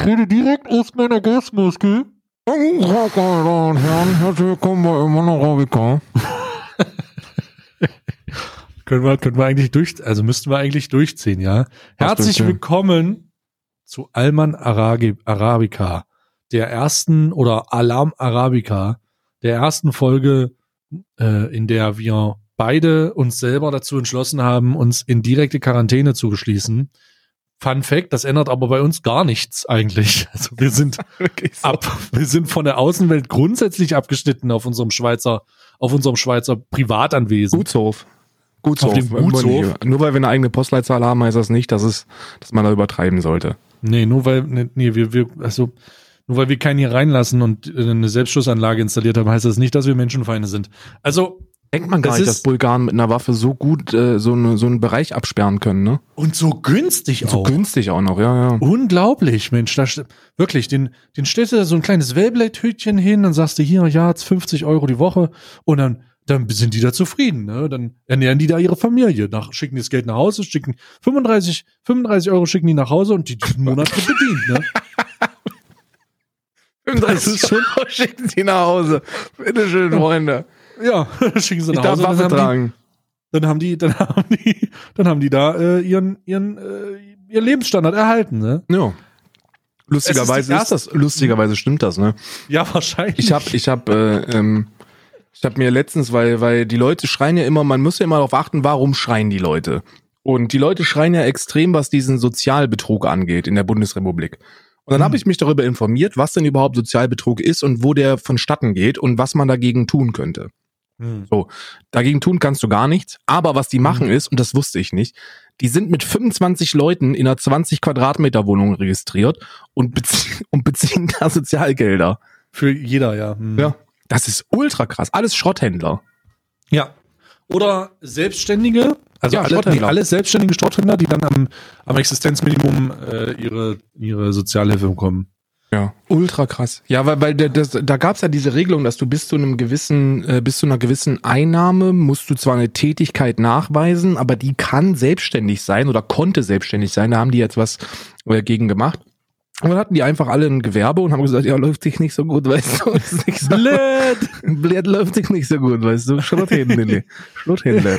Ich rede direkt aus meiner Gasmuskel. Meine Damen und Herren, herzlich willkommen bei Monorabica. können wir, können wir eigentlich durch, also müssten wir eigentlich durchziehen, ja? Herzlich willkommen zu Alman Aragi- Arabica, der ersten oder Alarm Arabica, der ersten Folge, äh, in der wir beide uns selber dazu entschlossen haben, uns in direkte Quarantäne zu geschließen. Fun Fact, das ändert aber bei uns gar nichts eigentlich. Also wir sind so. ab, wir sind von der Außenwelt grundsätzlich abgeschnitten auf unserem Schweizer, auf unserem Schweizer Privatanwesen. Gutshof. Gutshof. Auf dem Gutshof. Nur weil wir eine eigene Postleitzahl haben, heißt das nicht, dass es, dass man da übertreiben sollte. Nee, nur weil, nee, nee, wir, wir, also, nur weil wir keinen hier reinlassen und äh, eine Selbstschussanlage installiert haben, heißt das nicht, dass wir Menschenfeinde sind. Also, Denkt man gar Das nicht, dass Bulgaren mit einer Waffe so gut äh, so, eine, so einen Bereich absperren können, ne? und so günstig So auch. günstig auch noch, ja, ja. Unglaublich, Mensch. Da, wirklich, den, den stellst du da so ein kleines Wellblade-Hütchen hin, dann sagst du hier, ja, jetzt 50 Euro die Woche und dann, dann sind die da zufrieden, ne? Dann ernähren die da ihre Familie. Nach, schicken die das Geld nach Hause, schicken 35, 35 Euro schicken die nach Hause und die diesen Monat wird bedient, ne? Das ist schon- Schicken Sie nach Hause. Bitteschön, Freunde. Ja, schicken sie nach darf Hause. Dann Waffe haben, die, dann haben die, dann haben die, dann haben die da äh, ihren, ihren, äh, ihren Lebensstandard erhalten, ne? Ja. Lustigerweise ist ist das, lustigerweise stimmt das, ne? Ja, wahrscheinlich. Ich habe, ich habe, äh, ähm, ich habe mir letztens, weil, weil die Leute schreien ja immer, man muss ja immer darauf achten, warum schreien die Leute. Und die Leute schreien ja extrem, was diesen Sozialbetrug angeht in der Bundesrepublik. Und dann Hm. habe ich mich darüber informiert, was denn überhaupt Sozialbetrug ist und wo der vonstatten geht und was man dagegen tun könnte. Hm. Dagegen tun kannst du gar nichts. Aber was die machen Mhm. ist, und das wusste ich nicht, die sind mit 25 Leuten in einer 20 Quadratmeter Wohnung registriert und, bezie und beziehen da Sozialgelder. Für jeder, ja. Hm. Ja. Das ist ultra krass. Alles Schrotthändler. Ja. Oder Selbstständige, also Ja, alle, Schrotthändler. alle selbstständige Schrotthändler, die dann am, am Existenzminimum äh, ihre, ihre Sozialhilfe bekommen. Ja, ultra krass. Ja, weil, weil das, da gab's ja diese Regelung, dass du bis zu einem gewissen, äh, bis zu einer gewissen Einnahme musst du zwar eine Tätigkeit nachweisen, aber die kann selbstständig sein oder konnte selbstständig sein. Da haben die jetzt was äh, gegen gemacht. Und dann hatten die einfach alle ein Gewerbe und haben gesagt, ja, läuft sich nicht so gut, weißt du. Ist nicht so, Blöd! Blöd läuft sich nicht so gut, weißt du. Schrotthändler. Schrotthändler.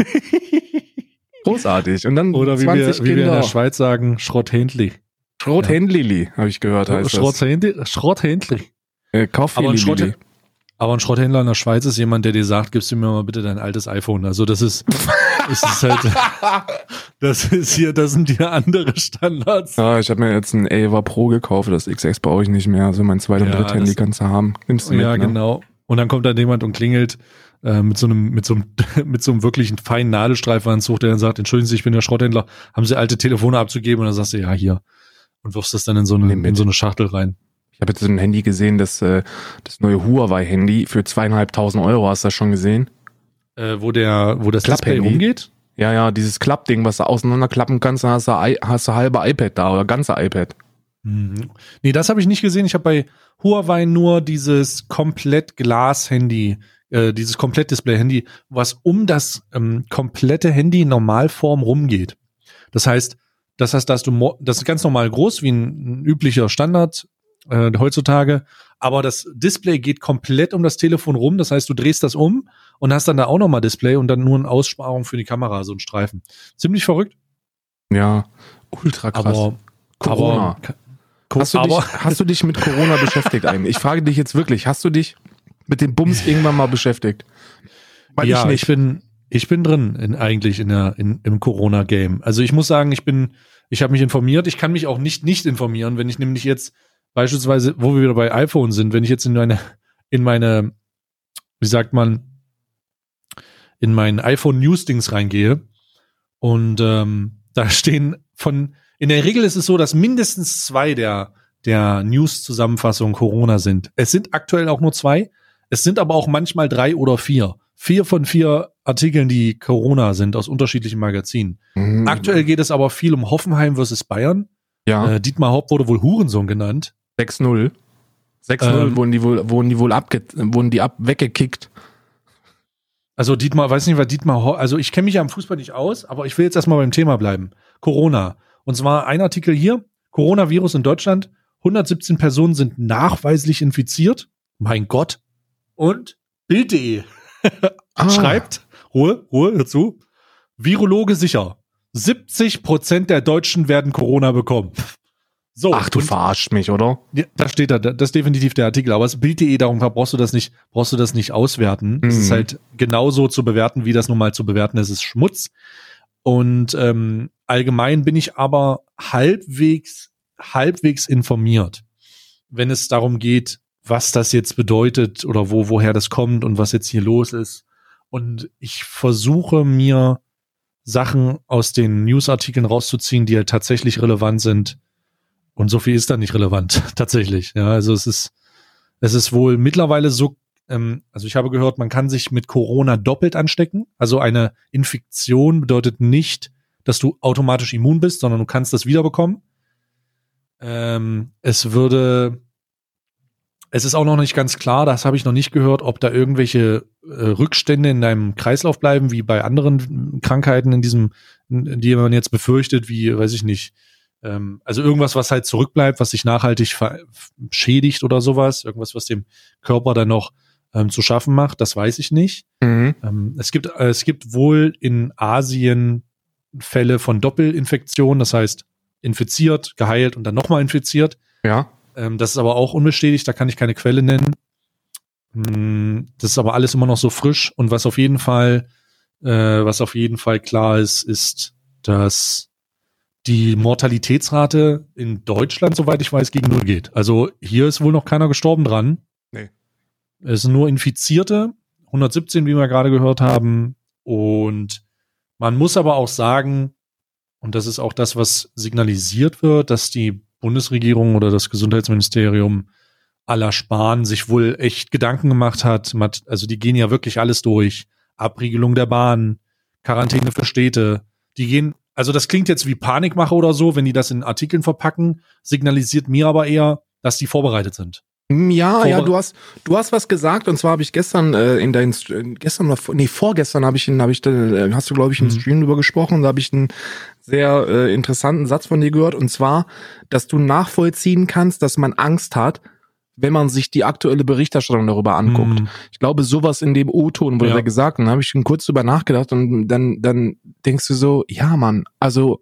Großartig. Und dann Oder wie 20 wir, wie wir in Kinder. der Schweiz sagen, Schrotthändli. Schrotthändlili, habe ich gehört, heißt. Schrotthändli. Schrotthändli. Äh, Aber ein. Schrott, aber ein Schrotthändler in der Schweiz ist jemand, der dir sagt, gibst du mir mal bitte dein altes iPhone. Also das ist, das ist halt, das ist hier, das sind hier andere Standards. Ja, ich habe mir jetzt ein Ava Pro gekauft, das XS brauche ich nicht mehr. Also mein zweit- und Ja, dritt-Handy das- kannst du haben. Nimmst du mit, Ja, ne? genau. Und dann kommt dann jemand und klingelt äh, mit so einem, mit so einem, mit so einem wirklichen feinen Nadelstreifenanzug, der dann sagt, entschuldigen Sie, ich bin der Schrotthändler, haben Sie alte Telefone abzugeben? Und dann sagst du, ja, hier. Und wirfst das dann in so eine, in so eine Schachtel rein. Ich habe jetzt so ein Handy gesehen, das, äh, das neue Huawei-Handy für zweieinhalbtausend Euro. Hast du das schon gesehen? Äh, wo der, wo das Display umgeht. Ja, ja, dieses Klappding, was du auseinanderklappen kannst, dann hast du, hast du halbe iPad da oder ganze iPad. Mhm. Nee, das habe ich nicht gesehen. Ich habe bei Huawei nur dieses komplett Glas-Handy, äh, dieses Komplett-Display-Handy, was um das ähm, komplette Handy in Normalform rumgeht. Das heißt, das heißt, dass du das ist ganz normal groß wie ein, ein üblicher Standard äh, heutzutage, aber das Display geht komplett um das Telefon rum. Das heißt, du drehst das um und hast dann da auch nochmal Display und dann nur eine Aussparung für die Kamera, so ein Streifen. Ziemlich verrückt, Ja, ultra krass. aber Corona. aber hast, du aber dich, hast du dich mit Corona beschäftigt eigentlich? Ich frage dich jetzt wirklich, hast du dich mit dem Bums irgendwann mal beschäftigt? Weil ja, ich ich, nicht. bin, ich bin drin in, eigentlich in der, in, im Corona-Game. Also ich muss sagen, ich bin, ich habe mich informiert. Ich kann mich auch nicht nicht informieren, wenn ich nämlich jetzt beispielsweise, wo wir wieder bei iPhone sind, wenn ich jetzt in meine, in meine, wie sagt man, in mein iPhone News Dings reingehe und ähm, da stehen von, in der Regel ist es so, dass mindestens zwei der der News-Zusammenfassungen Corona sind. Es sind aktuell auch nur zwei. Es sind aber auch manchmal drei oder vier. Vier von vier Artikeln, die Corona sind, aus unterschiedlichen Magazinen. Mhm. Aktuell geht es aber viel um Hoffenheim versus Bayern. Ja, Äh, Dietmar Haupt wurde wohl Hurensohn genannt. 6-0. 6-0 Ähm, wurden die wohl, wurden die wohl abge, wurden die ab, weggekickt. Also Dietmar, weiß nicht, was Dietmar, Hau- also ich kenne mich ja am Fußball nicht aus, aber ich will jetzt erstmal beim Thema bleiben. Corona. Und zwar ein Artikel hier, Coronavirus in Deutschland. 117 Personen sind nachweislich infiziert. Mein Gott. Und Bild.de ah. schreibt, Ruhe, Ruhe, hör zu. Virologe sicher. 70 Prozent der Deutschen werden Corona bekommen. So, Ach, du verarscht mich, oder? Ja, da steht da, das ist definitiv der Artikel. Aber das Bild.de, darum brauchst du das nicht, brauchst du das nicht auswerten. Es mhm. ist halt genauso zu bewerten, wie das nun mal zu bewerten ist. Es ist Schmutz. Und ähm, allgemein bin ich aber halbwegs, halbwegs informiert, wenn es darum geht, was das jetzt bedeutet oder wo, woher das kommt und was jetzt hier los ist. Und ich versuche mir Sachen aus den Newsartikeln rauszuziehen, die halt tatsächlich relevant sind und so viel ist da nicht relevant, tatsächlich. Ja, also es ist, es ist wohl mittlerweile so, ähm, also ich habe gehört, man kann sich mit Corona doppelt anstecken. Also eine Infektion bedeutet nicht, dass du automatisch immun bist, sondern du kannst das wiederbekommen. Ähm, es würde, es ist auch noch nicht ganz klar, das habe ich noch nicht gehört, ob da irgendwelche äh, Rückstände in deinem Kreislauf bleiben, wie bei anderen Krankheiten in diesem, die man jetzt befürchtet, wie, weiß ich nicht, ähm, also irgendwas, was halt zurückbleibt, was sich nachhaltig schädigt oder sowas, irgendwas, was dem Körper dann noch ähm, zu schaffen macht, das weiß ich nicht. Mhm. Ähm, es gibt äh, es gibt wohl in Asien Fälle von Doppelinfektion, das heißt infiziert, geheilt und dann nochmal infiziert. Ja. Ähm, das ist aber auch unbestätigt, da kann ich keine Quelle nennen. Mm, das ist aber alles immer noch so frisch und was auf jeden Fall, äh, was auf jeden Fall klar ist, ist, dass die Mortalitätsrate in Deutschland, soweit ich weiß, gegen null geht. Also hier ist wohl noch keiner gestorben dran. Nee. Es sind nur Infizierte, 117, wie wir gerade gehört haben. Und man muss aber auch sagen, und das ist auch das, was signalisiert wird, dass die Bundesregierung oder das Gesundheitsministerium aller Spahn sich wohl echt Gedanken gemacht hat. Also die gehen ja wirklich alles durch. Abriegelung der Bahn, Quarantäne für Städte. Die gehen also das klingt jetzt wie Panikmache oder so, wenn die das in Artikeln verpacken, signalisiert mir aber eher, dass die vorbereitet sind. Hm, ja, ja, du hast du hast was gesagt und zwar habe ich gestern äh, in deinen gestern nee vorgestern habe ich habe ich äh, hast du glaube ich im mhm. Stream drüber gesprochen, da habe ich einen sehr äh, interessanten Satz von dir gehört und zwar, dass du nachvollziehen kannst, dass man Angst hat, wenn man sich die aktuelle Berichterstattung darüber anguckt. Mhm. Ich glaube, sowas in dem O-Ton wurde ja. gesagt, und dann habe ich schon kurz drüber nachgedacht und dann, dann denkst du so, ja, Mann, also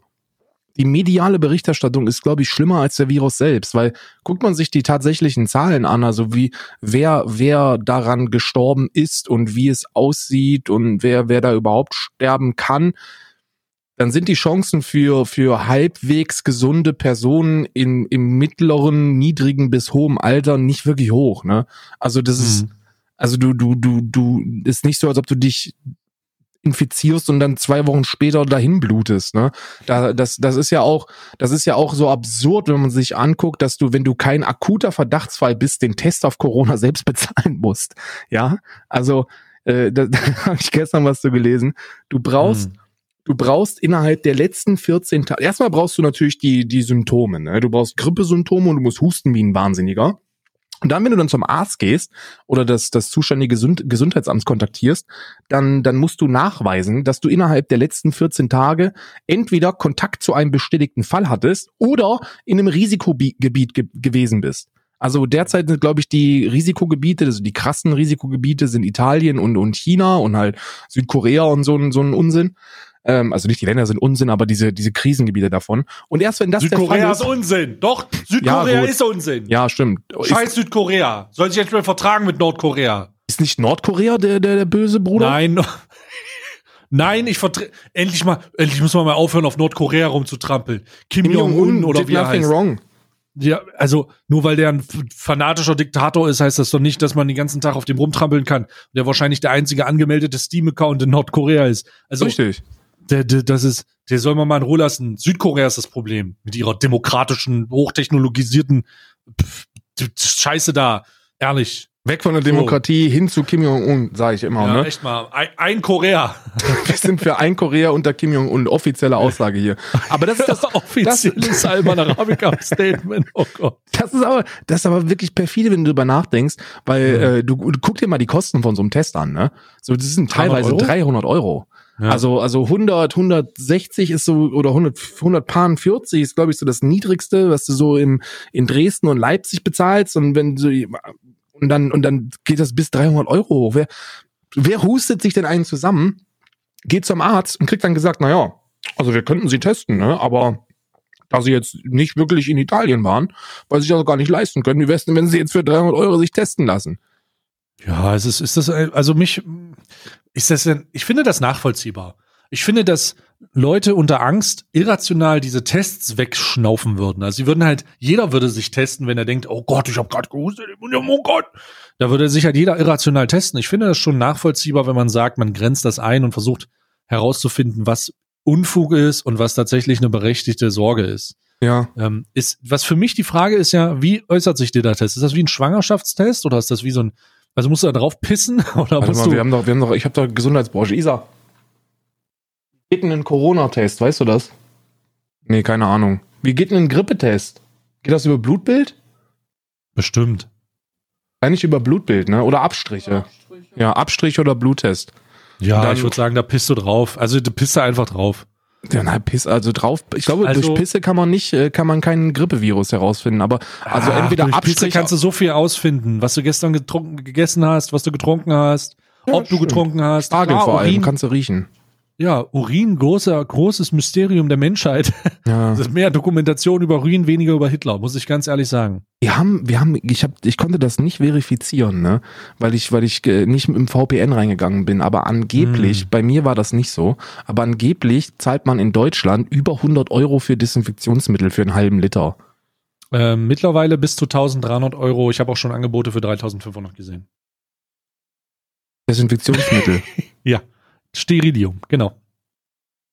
die mediale Berichterstattung ist, glaube ich, schlimmer als der Virus selbst, weil guckt man sich die tatsächlichen Zahlen an, also wie wer wer daran gestorben ist und wie es aussieht und wer wer da überhaupt sterben kann, dann sind die Chancen für, für halbwegs gesunde Personen in, im mittleren, niedrigen bis hohem Alter nicht wirklich hoch, ne? Also das mhm. ist, also du, du, du, du, ist nicht so, als ob du dich infizierst und dann zwei Wochen später dahin blutest, ne? Da, das, das ist ja auch, das ist ja auch so absurd, wenn man sich anguckt, dass du, wenn du kein akuter Verdachtsfall bist, den Test auf Corona selbst bezahlen musst. Ja, also äh, da, da habe ich gestern was zu gelesen. Du brauchst mhm du brauchst innerhalb der letzten 14 Tage, erstmal brauchst du natürlich die, die Symptome, ne? Du brauchst Grippesymptome und du musst husten wie ein Wahnsinniger. Und dann, wenn du dann zum Arzt gehst oder das, das zuständige Gesund Gesundheitsamt kontaktierst, dann, dann musst du nachweisen, dass du innerhalb der letzten 14 Tage entweder Kontakt zu einem bestätigten Fall hattest oder in einem Risikogebiet ge gewesen bist. Also derzeit sind, glaube ich, die Risikogebiete, also die krassen Risikogebiete sind Italien und, und China und halt Südkorea und so, so ein Unsinn. Ähm, also nicht die Länder sind Unsinn, aber diese, diese Krisengebiete davon. Und erst wenn das Südkorea der Fall ist, ist Unsinn. Doch, Südkorea ja, ist Unsinn. Ja, stimmt. Scheiß Südkorea. Soll sich jetzt mal vertragen mit Nordkorea. Ist nicht Nordkorea der, der, der böse Bruder? Nein. Nein, ich vertrete. Endlich mal, endlich müssen wir mal aufhören, auf Nordkorea rumzutrampeln. Kim, Kim Jong-un oder wie er nothing heißt. wrong. Ja, also nur weil der ein fanatischer Diktator ist, heißt das doch nicht, dass man den ganzen Tag auf dem rumtrampeln kann. Der wahrscheinlich der einzige angemeldete Steam-Account in Nordkorea ist. Also, Richtig der, der, das ist, der soll man mal in Ruhe lassen. Südkorea ist das Problem mit ihrer demokratischen, hochtechnologisierten pff, Scheiße da. Ehrlich. Weg von der Demokratie so. hin zu Kim Jong-un, sage ich immer. Ja, ne? echt mal. Ein, ein Korea. Wir sind für ein Korea unter Kim Jong-un. Offizielle Aussage hier. Aber das ist das offizielles Alman Arabica Statement. Oh Gott. Das ist aber, das ist aber wirklich perfide, wenn du drüber nachdenkst, weil ja. äh, du, du guck dir mal die Kosten von so einem Test an. Ne? So, das sind teilweise 300 Euro. 300 Euro. Ja. Also, also 100, 160 ist so, oder 100, 140 ist, glaube ich, so das niedrigste, was du so im, in Dresden und Leipzig bezahlst. Und wenn du, und dann, und dann geht das bis 300 Euro hoch. Wer, wer hustet sich denn einen zusammen, geht zum Arzt und kriegt dann gesagt, na ja, also wir könnten sie testen, ne, aber da sie jetzt nicht wirklich in Italien waren, weil sie sich das gar nicht leisten können, wie wär's denn, wenn sie jetzt für 300 Euro sich testen lassen? Ja, es ist, ist das, also mich, ist das denn, ich finde das nachvollziehbar. Ich finde, dass Leute unter Angst irrational diese Tests wegschnaufen würden. Also sie würden halt, jeder würde sich testen, wenn er denkt, oh Gott, ich habe gerade gehustet, oh Gott. Da würde sich halt jeder irrational testen. Ich finde das schon nachvollziehbar, wenn man sagt, man grenzt das ein und versucht herauszufinden, was Unfug ist und was tatsächlich eine berechtigte Sorge ist. Ja. Ähm, ist, was für mich die Frage ist ja, wie äußert sich der Test? Ist das wie ein Schwangerschaftstest oder ist das wie so ein, also musst du da drauf pissen oder Warte musst mal, du? wir haben doch, wir haben doch, ich habe doch Gesundheitsbranche. Isa. Geht denn ein Corona-Test, weißt du das? Nee, keine Ahnung. Wie geht denn ein Grippetest? Geht das über Blutbild? Bestimmt. Eigentlich über Blutbild, ne? Oder Abstriche. Ja, Abstrich oder Bluttest. Ja, Dann- ich würde sagen, da pisst du drauf. Also du pisst da einfach drauf. Ja, na, Piss, also drauf. Ich glaube, Also- durch Pisse kann man nicht, äh, kann man keinen Grippevirus herausfinden. Aber also Ach, entweder durch Pisse kannst du so viel ausfinden, was du gestern getrunken, gegessen hast, was du getrunken hast, Ja, ob du stimmt. getrunken hast. Spargel Klar, vor allem, kannst du riechen. Ja, Urin, großer, großes Mysterium der Menschheit. Ja. Das ist mehr Dokumentation über Urin, weniger über Hitler, muss ich ganz ehrlich sagen. Wir haben, wir haben, ich hab, ich konnte das nicht verifizieren, ne, weil ich, weil ich äh, nicht mit dem VPN reingegangen bin. Aber angeblich, Hm. bei mir war das nicht so. Aber angeblich zahlt man in Deutschland über 100 Euro für Desinfektionsmittel für einen halben Liter. Ähm, mittlerweile bis zu 1300 Euro. Ich habe auch schon Angebote für 3500 gesehen. Desinfektionsmittel. Ja, Sterilium, genau.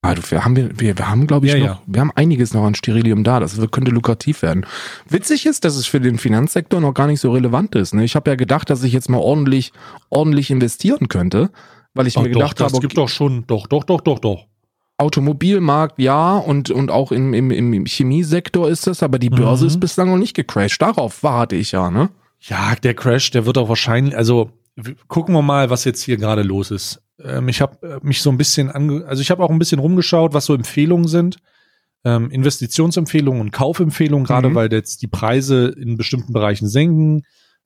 Ah, du, wir haben, wir, wir, haben, glaube ich, Ja, noch, ja. wir haben einiges noch an Sterilium da. Das könnte lukrativ werden. Witzig ist, dass es für den Finanzsektor noch gar nicht so relevant ist. Ne? Ich habe ja gedacht, dass ich jetzt mal ordentlich, ordentlich investieren könnte, weil ich Ach mir doch, gedacht das habe, gibt doch schon, doch, doch, doch, doch, doch. Automobilmarkt ja und, und auch im, im, im Chemiesektor ist das, aber die Börse Mhm. ist bislang noch nicht gecrashed. Darauf warte ich ja, ne? Ja, der Crash, der wird auch wahrscheinlich, also gucken wir mal, was jetzt hier gerade los ist. Ähm, ich habe mich so ein bisschen ange, also ich habe auch ein bisschen rumgeschaut, was so Empfehlungen sind. Ähm, Investitionsempfehlungen und Kaufempfehlungen, gerade Mhm. weil jetzt die Preise in bestimmten Bereichen senken.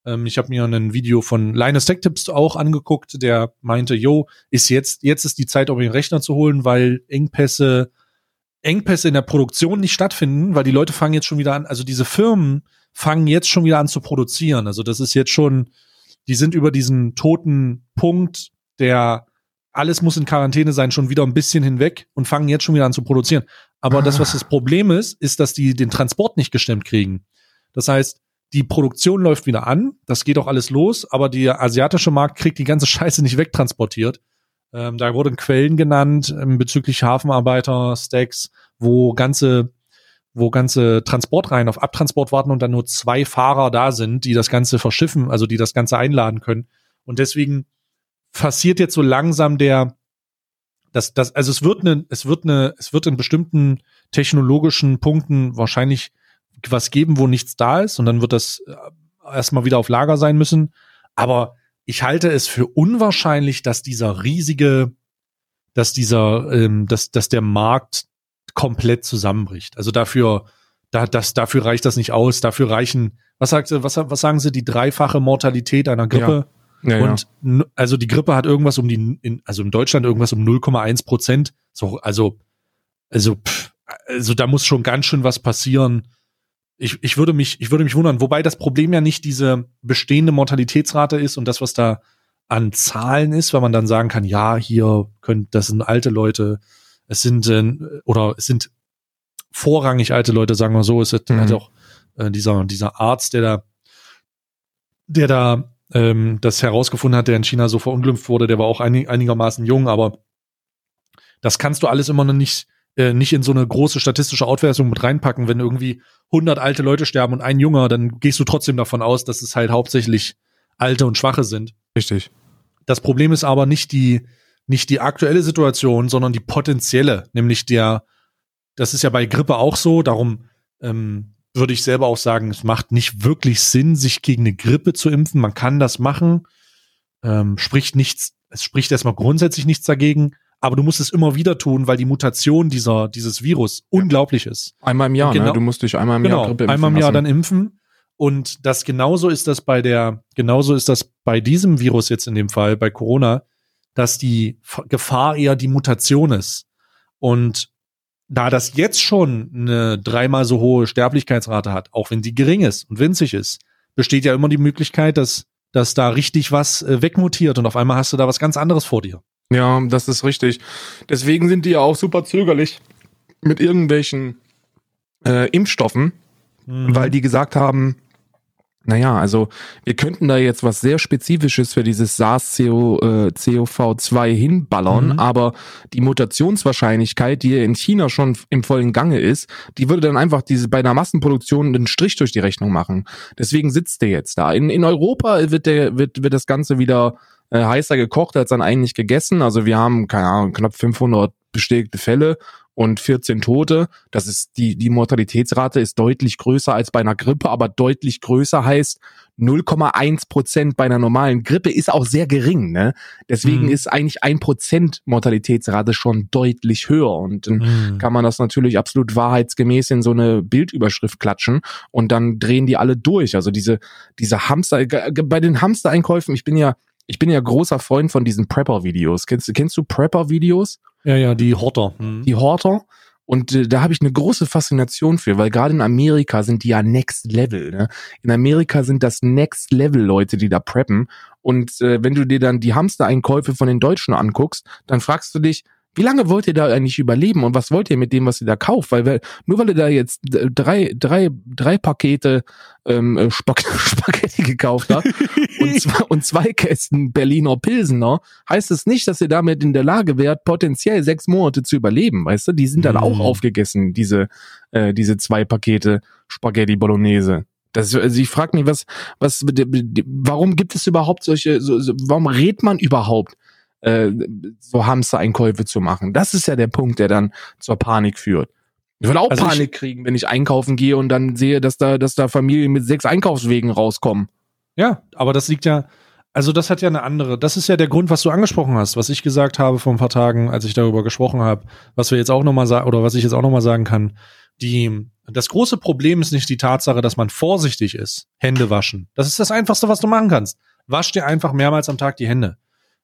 Ähm, ich habe mir ein Video von Linus Tech Tips auch angeguckt, der meinte, yo, ist jetzt, jetzt ist die Zeit, um den Rechner zu holen, weil Engpässe, Engpässe in der Produktion nicht stattfinden, weil die Leute fangen jetzt schon wieder an, also diese Firmen fangen jetzt schon wieder an zu produzieren. Also das ist jetzt schon, die sind über diesen toten Punkt, der alles muss in Quarantäne sein, schon wieder ein bisschen hinweg und fangen jetzt schon wieder an zu produzieren. Aber das, was Ah. das Problem ist, ist, dass die den Transport nicht gestemmt kriegen. Das heißt, die Produktion läuft wieder an, das geht auch alles los, aber der asiatische Markt kriegt die ganze Scheiße nicht wegtransportiert. Ähm, da wurden Quellen genannt ähm, bezüglich Hafenarbeiter, Stacks, wo ganze, wo ganze Transportreihen auf Abtransport warten und dann nur zwei Fahrer da sind, die das Ganze verschiffen, also die das Ganze einladen können. Und deswegen passiert jetzt so langsam der, das, das, also es wird eine, es wird eine, es wird in bestimmten technologischen Punkten wahrscheinlich was geben, wo nichts da ist und dann wird das äh, erstmal wieder auf Lager sein müssen. Aber ich halte es für unwahrscheinlich, dass dieser riesige, dass dieser, ähm, dass, dass der Markt komplett zusammenbricht. Also dafür, da, das, dafür reicht das nicht aus. Dafür reichen, was sagt was, was sagen sie, die dreifache Mortalität einer Grippe? Ja, Und n- also die Grippe hat irgendwas um die, in, also in Deutschland irgendwas um 0,1 Prozent. So, also, also, pff, also da muss schon ganz schön was passieren. Ich, ich würde mich, ich würde mich wundern, wobei das Problem ja nicht diese bestehende Mortalitätsrate ist und das, was da an Zahlen ist, weil man dann sagen kann, ja, hier können, das sind alte Leute, es sind, äh, oder es sind vorrangig alte Leute, sagen wir so, es ist Mhm. halt auch äh, dieser, dieser Arzt, der da, der da ähm, das herausgefunden hat, der in China so verunglimpft wurde, der war auch einig, einigermaßen jung, aber das kannst du alles immer noch nicht, äh, nicht in so eine große statistische Auswertung mit reinpacken. Wenn irgendwie 100 alte Leute sterben und ein Junger, dann gehst du trotzdem davon aus, dass es halt hauptsächlich alte und schwache sind. richtig. Das Problem ist aber nicht die, nicht die aktuelle Situation, sondern die potenzielle, nämlich der, das ist ja bei Grippe auch so, darum ähm, würde ich selber auch sagen, es macht nicht wirklich Sinn, sich gegen eine Grippe zu impfen. Man kann das machen, ähm, spricht nichts, es spricht erstmal grundsätzlich nichts dagegen, aber du musst es immer wieder tun, weil die Mutation dieser, dieses Virus ja. unglaublich ist. Einmal im Jahr, genau, ne? Du musst dich einmal im genau, Jahr Grippe impfen einmal im Jahr lassen. dann impfen. Und das genauso ist das bei der, genauso ist das bei diesem Virus jetzt in dem Fall, bei Corona, dass die Gefahr eher die Mutation ist. Und da das jetzt schon eine dreimal so hohe Sterblichkeitsrate hat, auch wenn sie gering ist und winzig ist, besteht ja immer die Möglichkeit, dass, dass da richtig was äh, wegmutiert und auf einmal hast du da was ganz anderes vor dir. Ja, das ist richtig. Deswegen sind die ja auch super zögerlich mit irgendwelchen äh, Impfstoffen, mhm. weil die gesagt haben, naja, also wir könnten da jetzt was sehr Spezifisches für dieses SARS-CoV-2 äh, hinballern, mhm. aber die Mutationswahrscheinlichkeit, die in China schon im vollen Gange ist, die würde dann einfach diese bei einer Massenproduktion einen Strich durch die Rechnung machen. Deswegen sitzt der jetzt da. In, in Europa wird der wird wird das Ganze wieder äh, heißer gekocht als dann eigentlich gegessen. Also wir haben keine Ahnung knapp 500 bestätigte Fälle und 14 Tote. Das ist die, die Mortalitätsrate ist deutlich größer als bei einer Grippe, aber deutlich größer heißt 0,1 Prozent bei einer normalen Grippe ist auch sehr gering. Ne? Deswegen mhm. ist eigentlich ein Prozent Mortalitätsrate schon deutlich höher und dann mhm. kann man das natürlich absolut wahrheitsgemäß in so eine Bildüberschrift klatschen und dann drehen die alle durch. Also diese, diese Hamster, bei den Hamstereinkäufen, ich bin ja ich bin ja großer Freund von diesen Prepper-Videos. Kennst, kennst du Prepper-Videos? Ja, ja, die Horter. Mhm. Die Horter. Und äh, da habe ich eine große Faszination für, weil gerade in Amerika sind die ja Next Level. Ne? In Amerika sind das Next Level Leute, die da preppen. Und äh, wenn du dir dann die Hamstereinkäufe von den Deutschen anguckst, dann fragst du dich, wie lange wollt ihr da eigentlich überleben und was wollt ihr mit dem, was ihr da kauft? Weil nur weil ihr da jetzt drei, drei, drei Pakete ähm, äh, Spag Spaghetti gekauft habt und, zwei, und zwei Kästen Berliner Pilsener, heißt es das nicht, dass ihr damit in der Lage wärt, potenziell sechs Monate zu überleben, weißt du? Die sind dann mm. auch aufgegessen, diese, äh, diese zwei Pakete Spaghetti Bolognese. Das, also ich frage mich, was, was, warum gibt es überhaupt solche, so, so, warum redet man überhaupt äh, so Hamster-Einkäufe zu machen. Das ist ja der Punkt, der dann zur Panik führt. Ich will auch also Panik ich, kriegen, wenn ich einkaufen gehe und dann sehe, dass da, dass da Familien mit sechs Einkaufswegen rauskommen. Ja, aber das liegt ja, also das hat ja eine andere, das ist ja der Grund, was du angesprochen hast, was ich gesagt habe vor ein paar Tagen, als ich darüber gesprochen habe, was wir jetzt auch nochmal sagen, oder was ich jetzt auch nochmal sagen kann. Die, das große Problem ist nicht die Tatsache, dass man vorsichtig ist. Hände waschen. Das ist das Einfachste, was du machen kannst. Wasch dir einfach mehrmals am Tag die Hände.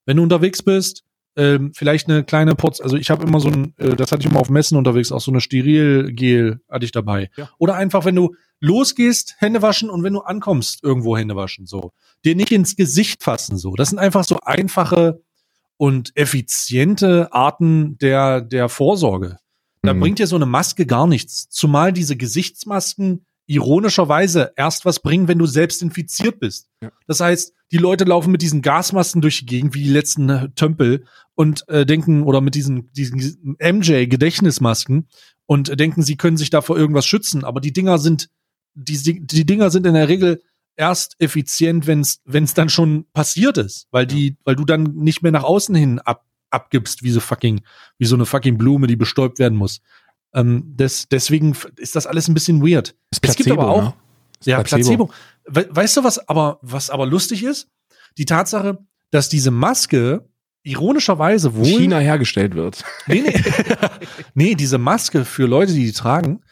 Wenn du unterwegs bist, ähm, vielleicht eine kleine Porz, also ich habe immer so ein, äh, das hatte ich immer auf Messen unterwegs, auch so eine Sterilgel hatte ich dabei. Ja. Oder einfach, wenn du losgehst, Hände waschen und wenn du ankommst, irgendwo Hände waschen, so. Dir nicht ins Gesicht fassen, so. Das sind einfach so einfache und effiziente Arten der, der Vorsorge. Da mhm. bringt dir so eine Maske gar nichts. Zumal diese Gesichtsmasken ironischerweise erst was bringen, wenn du selbst infiziert bist. Ja. Das heißt, die Leute laufen mit diesen Gasmasken durch die Gegend wie die letzten äh, Tömpel und äh, denken oder mit diesen diesen MJ Gedächtnismasken und äh, denken, sie können sich davor irgendwas schützen, aber die Dinger sind die die Dinger sind in der Regel erst effizient, wenn es wenn es dann schon passiert ist, weil die weil du dann nicht mehr nach außen hin ab abgibst, wie so fucking wie so eine fucking Blume, die bestäubt werden muss. Ähm, des, deswegen ist das alles ein bisschen weird. Placebo, es gibt aber auch, ne? Ja, Placebo. Placebo. weißt du, was aber, was aber lustig ist? Die Tatsache, dass diese Maske ironischerweise wohl. China hergestellt wird. Nee, nee. nee, diese Maske für Leute, die die tragen,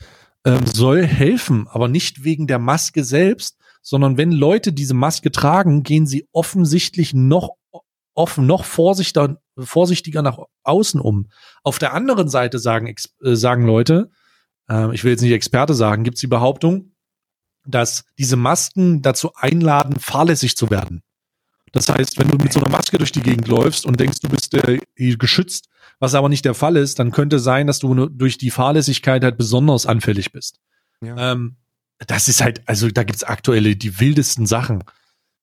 ähm, soll helfen, aber nicht wegen der Maske selbst, sondern wenn Leute diese Maske tragen, gehen sie offensichtlich noch offen, noch vorsichtiger, vorsichtiger nach außen um. Auf der anderen Seite sagen, äh, sagen Leute, äh, ich will jetzt nicht Experte sagen, gibt es die Behauptung, dass diese Masken dazu einladen, fahrlässig zu werden. Das heißt, wenn du mit so einer Maske durch die Gegend läufst und denkst, du bist äh, geschützt, was aber nicht der Fall ist, dann könnte sein, dass du durch die Fahrlässigkeit halt besonders anfällig bist. Ja. Ähm, das ist halt, also da gibt's aktuelle, die wildesten Sachen.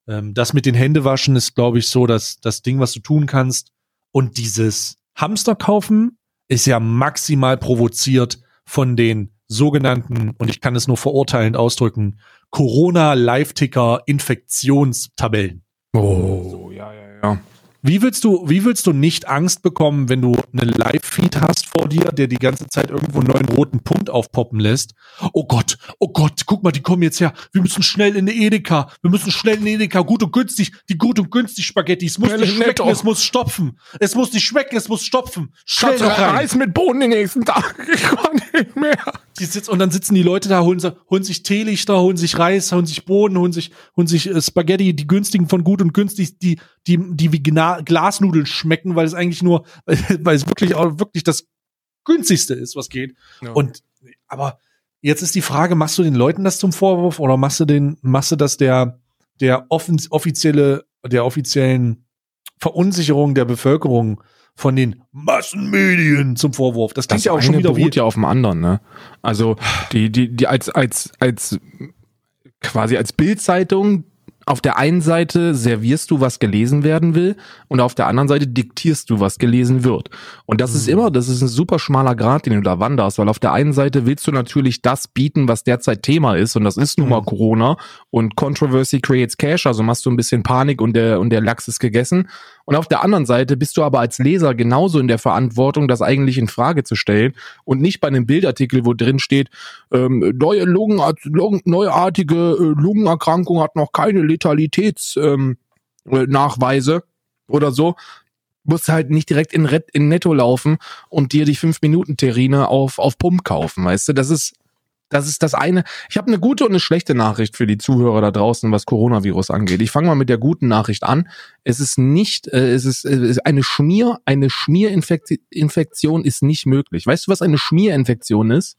Ähm, das mit den Händewaschen ist, glaube ich, so dass das Ding, was du tun kannst. Und dieses Hamster kaufen ist ja maximal provoziert von den sogenannten, und ich kann es nur verurteilend ausdrücken, Corona-Live-Ticker-Infektionstabellen. Oh, ja, ja, ja. Wie willst du, wie willst du nicht Angst bekommen, wenn du einen Live-Feed hast vor dir, der die ganze Zeit irgendwo einen neuen roten Punkt aufpoppen lässt. Oh Gott, oh Gott, guck mal, die kommen jetzt her. Wir müssen schnell in die Edeka. Wir müssen schnell in die Edeka. Gut und günstig, die gut und günstig Spaghetti. Es muss nicht schmecken, es muss stopfen. Es muss nicht schmecken, es muss stopfen. Schnell Schatz, noch rein. Reis mit Bohnen den nächsten Tag. Ich kann nicht mehr. Die sitzt, und dann sitzen die Leute da, holen, holen sich Teelichter, holen sich Reis, holen sich Bohnen, holen sich, holen sich äh, Spaghetti, die günstigen von gut und günstig, die, die, die wie Gna Glasnudeln schmecken, weil es eigentlich nur, weil es wirklich auch wirklich das günstigste ist, was geht. Ja. Und, aber jetzt ist die Frage, machst du den Leuten das zum Vorwurf oder machst du den, machst du das der, der offen, offizielle, der offiziellen Verunsicherung der Bevölkerung von den Massenmedien zum Vorwurf? Das klingt Das ja auch schon wieder wie, beruht ja auf dem anderen, ne? Also die, die, die als, als, als quasi als Bildzeitung auf der einen Seite servierst du, was gelesen werden will, und auf der anderen Seite diktierst du, was gelesen wird. Und das ist Mhm. immer, das ist ein super schmaler Grad, den du da wanderst, weil auf der einen Seite willst du natürlich das bieten, was derzeit Thema ist, und das ist nun mal Mhm. Corona und Controversy creates Cash, also machst du ein bisschen Panik und der, und der Lachs ist gegessen. Und auf der anderen Seite bist du aber als Leser genauso in der Verantwortung, das eigentlich in Frage zu stellen und nicht bei einem Bildartikel, wo drin steht, ähm, neue Lungen, Lungen, neuartige äh, Lungenerkrankung hat noch keine Letalitätsnachweise ähm, äh, oder so. Musst halt nicht direkt in, Red, in Netto laufen und dir die 5-Minuten-Terrine auf, auf Pump kaufen, weißt du? Das ist, das ist das eine. Ich habe eine gute und eine schlechte Nachricht für die Zuhörer da draußen, was Coronavirus angeht. Ich fange mal mit der guten Nachricht an. Es ist nicht, äh, es ist, äh, es ist eine Schmier, eine Schmierinfektion ist nicht möglich. Weißt du, was eine Schmierinfektion ist?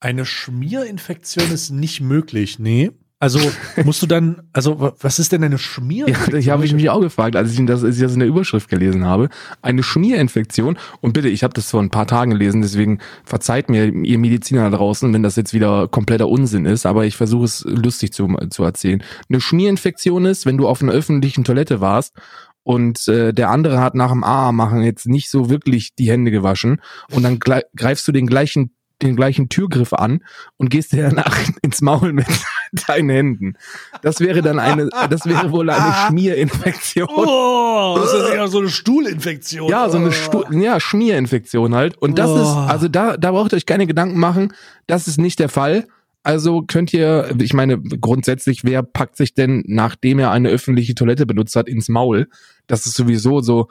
Eine Schmierinfektion ist nicht möglich, nee. Also musst du dann, also wa- was ist denn eine Ja, Schmierinfektion? ich habe ich mich auch gefragt, als ich das, als ich das in der Überschrift gelesen habe. Eine Schmierinfektion. Und bitte, ich habe das vor ein paar Tagen gelesen, deswegen verzeiht mir ihr Mediziner da draußen, wenn das jetzt wieder kompletter Unsinn ist, aber ich versuche es lustig zu, zu erzählen. Eine Schmierinfektion ist, wenn du auf einer öffentlichen Toilette warst und äh, der andere hat nach dem AA machen jetzt nicht so wirklich die Hände gewaschen und dann greifst du den gleichen den gleichen Türgriff an und gehst dir danach ins Maul mit deinen Händen. Das wäre dann eine, das wäre wohl eine Schmierinfektion. Oh, das ist ja so eine Stuhlinfektion. Ja, so eine Stu ja, Schmierinfektion halt. Und das Oh. ist, also da, da braucht ihr euch keine Gedanken machen. Das ist nicht der Fall. Also könnt ihr, ich meine, grundsätzlich, wer packt sich denn, nachdem er eine öffentliche Toilette benutzt hat, ins Maul? Das ist sowieso so,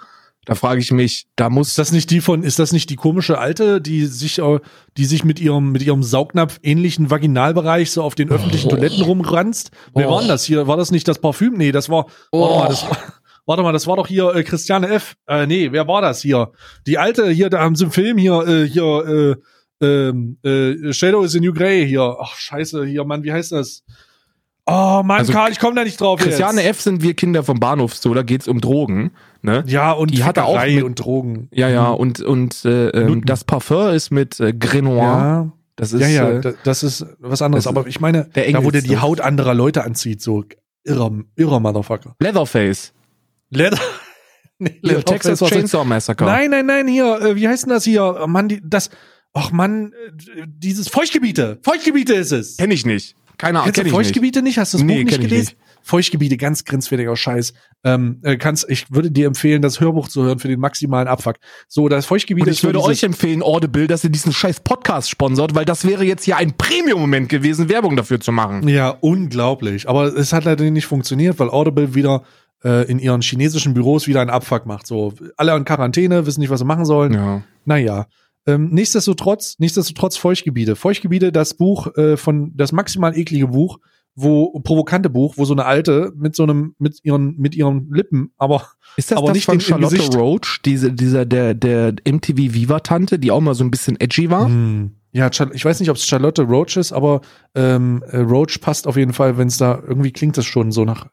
da frage ich mich, da muss Ist das nicht die von, ist das nicht die komische Alte, die sich, äh, die sich mit ihrem, mit ihrem Saugnapf ähnlichen Vaginalbereich so auf den öffentlichen Oh. Toiletten rumranzt? Wer Oh. war denn das hier? War das nicht das Parfüm? Nee, das war, Oh. warte mal, das war, warte mal, das war doch hier äh, Christiane F. Äh, nee, wer war das hier? Die Alte hier, da haben sie im Film hier, äh, hier, äh, ähm, äh, Shadow is a New Grey hier. Ach, scheiße, hier, Mann, wie heißt das? Oh Mann, Also, Karl, ich komme da nicht drauf Christiane jetzt. F. sind wir Kinder vom Bahnhof so, da geht's um Drogen. Ne? Ja, und Die hatte auch mit- und Drogen. Ja, ja, und, und äh, ähm, das Parfum ist mit äh, Grenoir. Ja. Das ist ja, ja, äh, da- das ist was anderes. ist Aber ich meine, der da wo der die Engelsduft. Haut anderer Leute anzieht, so irrer, irrer Motherfucker. Leatherface. Leather. nee, Leatherface Texas Chainsaw Massacre. Nein, nein, nein, hier, äh, wie heißt denn das hier? Oh Mann, die, das, ach Mann, äh, dieses Feuchtgebiete. Feuchtgebiete ist es. Kenn ich nicht. Keine Ahnung, Kennst du ich nicht. Feuchtgebiete nicht? Hast du das Nee, Buch nicht gelesen? nicht. Feuchtgebiete, ganz grenzwertiger Scheiß. Ähm, äh, kannst, ich würde dir empfehlen, das Hörbuch zu hören für den maximalen Abfuck. So, das Feuchtgebiete Und ist ich würde euch empfehlen, Audible, dass ihr diesen scheiß Podcast sponsort, weil das wäre jetzt ja ein Premium-Moment gewesen, Werbung dafür zu machen. Ja, unglaublich. Aber es hat leider nicht funktioniert, weil Audible wieder äh, in ihren chinesischen Büros wieder einen Abfuck macht. So, alle in Quarantäne, wissen nicht, was sie machen sollen. Ja. Naja. Ähm, nichtsdestotrotz, nichtsdestotrotz Feuchtgebiete. Feuchtgebiete, das Buch äh, von, das maximal eklige Buch, wo, provokante Buch, wo so eine Alte mit so einem, mit ihren, mit ihren Lippen, aber Ist das Aber das nicht von Charlotte. Roach, diese, dieser, der, der MTV Viva-Tante, die auch mal so ein bisschen edgy war? Hm. Ja, ich weiß nicht, ob es Charlotte Roach ist, aber ähm, äh, Roach passt auf jeden Fall, wenn es da irgendwie klingt das schon so nach.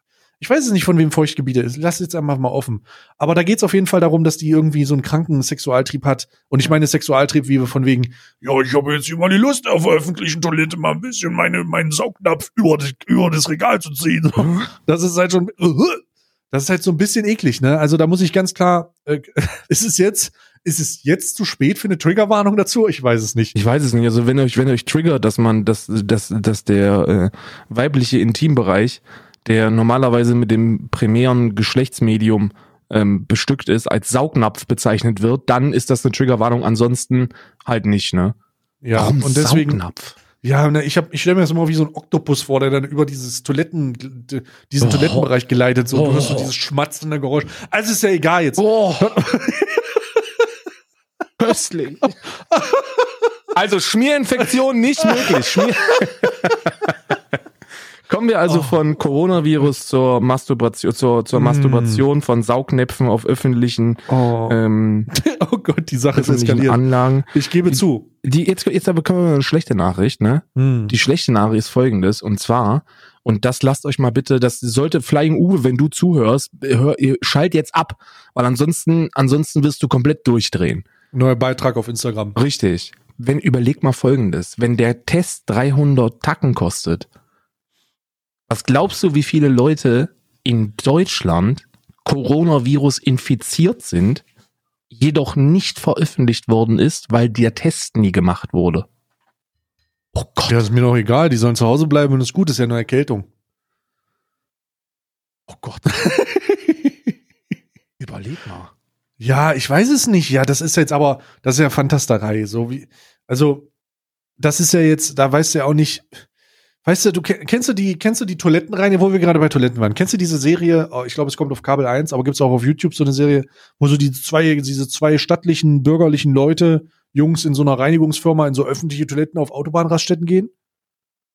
Ich weiß es nicht, von wem Feuchtgebiete ist. Lass jetzt einfach mal offen. Aber da geht es auf jeden Fall darum, dass die irgendwie so einen kranken Sexualtrieb hat. Und ich meine Sexualtrieb wie von wegen, ja, ich habe jetzt immer die Lust auf der öffentlichen Toilette mal ein bisschen meine, meinen Saugnapf über, das- über das Regal zu ziehen. Das ist halt schon. Das ist halt so ein bisschen eklig, ne? Also da muss ich ganz klar, äh, ist es jetzt, ist es jetzt zu spät für eine Triggerwarnung dazu? Ich weiß es nicht. Ich weiß es nicht. Also wenn euch, wenn euch triggert, dass man, dass, dass, dass der äh, weibliche Intimbereich, der normalerweise mit dem primären Geschlechtsmedium ähm, bestückt ist, als Saugnapf bezeichnet wird, dann ist das eine Triggerwarnung. Ansonsten halt nicht, ne? Ja, Warum und deswegen, Saugnapf? ja, ne, ich, hab, ich stelle mir das immer wie so ein Oktopus vor, der dann über dieses Toiletten, diesen Oh. Toilettenbereich geleitet, so, und du hörst so Oh. dieses schmatzende Geräusch. Also ist ja egal jetzt. Oh. Köstlich. Also Schmierinfektion nicht möglich. Schmier Kommen wir also von Coronavirus zur Masturbation, zur, zur Mm. Masturbation von Saugnäpfen auf öffentlichen, Oh, ähm, oh Gott, die Sache ist eskaliert. Anlagen. Ich gebe zu. Die, jetzt, jetzt aber kommen wir eine schlechte Nachricht, ne? Hm. Die schlechte Nachricht ist folgendes, und zwar, und das lasst euch mal bitte, das sollte Flying Uwe, wenn du zuhörst, hör, schalt jetzt ab, weil ansonsten, ansonsten wirst du komplett durchdrehen. Neuer Beitrag auf Instagram. Richtig. Wenn, überleg mal folgendes, wenn der Test 300 Tacken kostet, was glaubst du, wie viele Leute in Deutschland Coronavirus infiziert sind, jedoch nicht veröffentlicht worden ist, weil der Test nie gemacht wurde? Oh Gott. Ja, ist mir doch egal, die sollen zu Hause bleiben und ist gut, ist ja nur Erkältung. Oh Gott. Überleg mal. Ja, ich weiß es nicht. Ja, das ist jetzt aber, das ist ja Fantasterei. So wie, also, das ist ja jetzt, da weißt du ja auch nicht. Weißt du, du ke- kennst du die, kennst du die Toilettenreihe, wo wir gerade bei Toiletten waren? Kennst du diese Serie? Oh, ich glaube, es kommt auf Kabel 1, aber gibt's auch auf YouTube so eine Serie, wo so die zwei, diese zwei stattlichen, bürgerlichen Leute, Jungs in so einer Reinigungsfirma in so öffentliche Toiletten auf Autobahnraststätten gehen?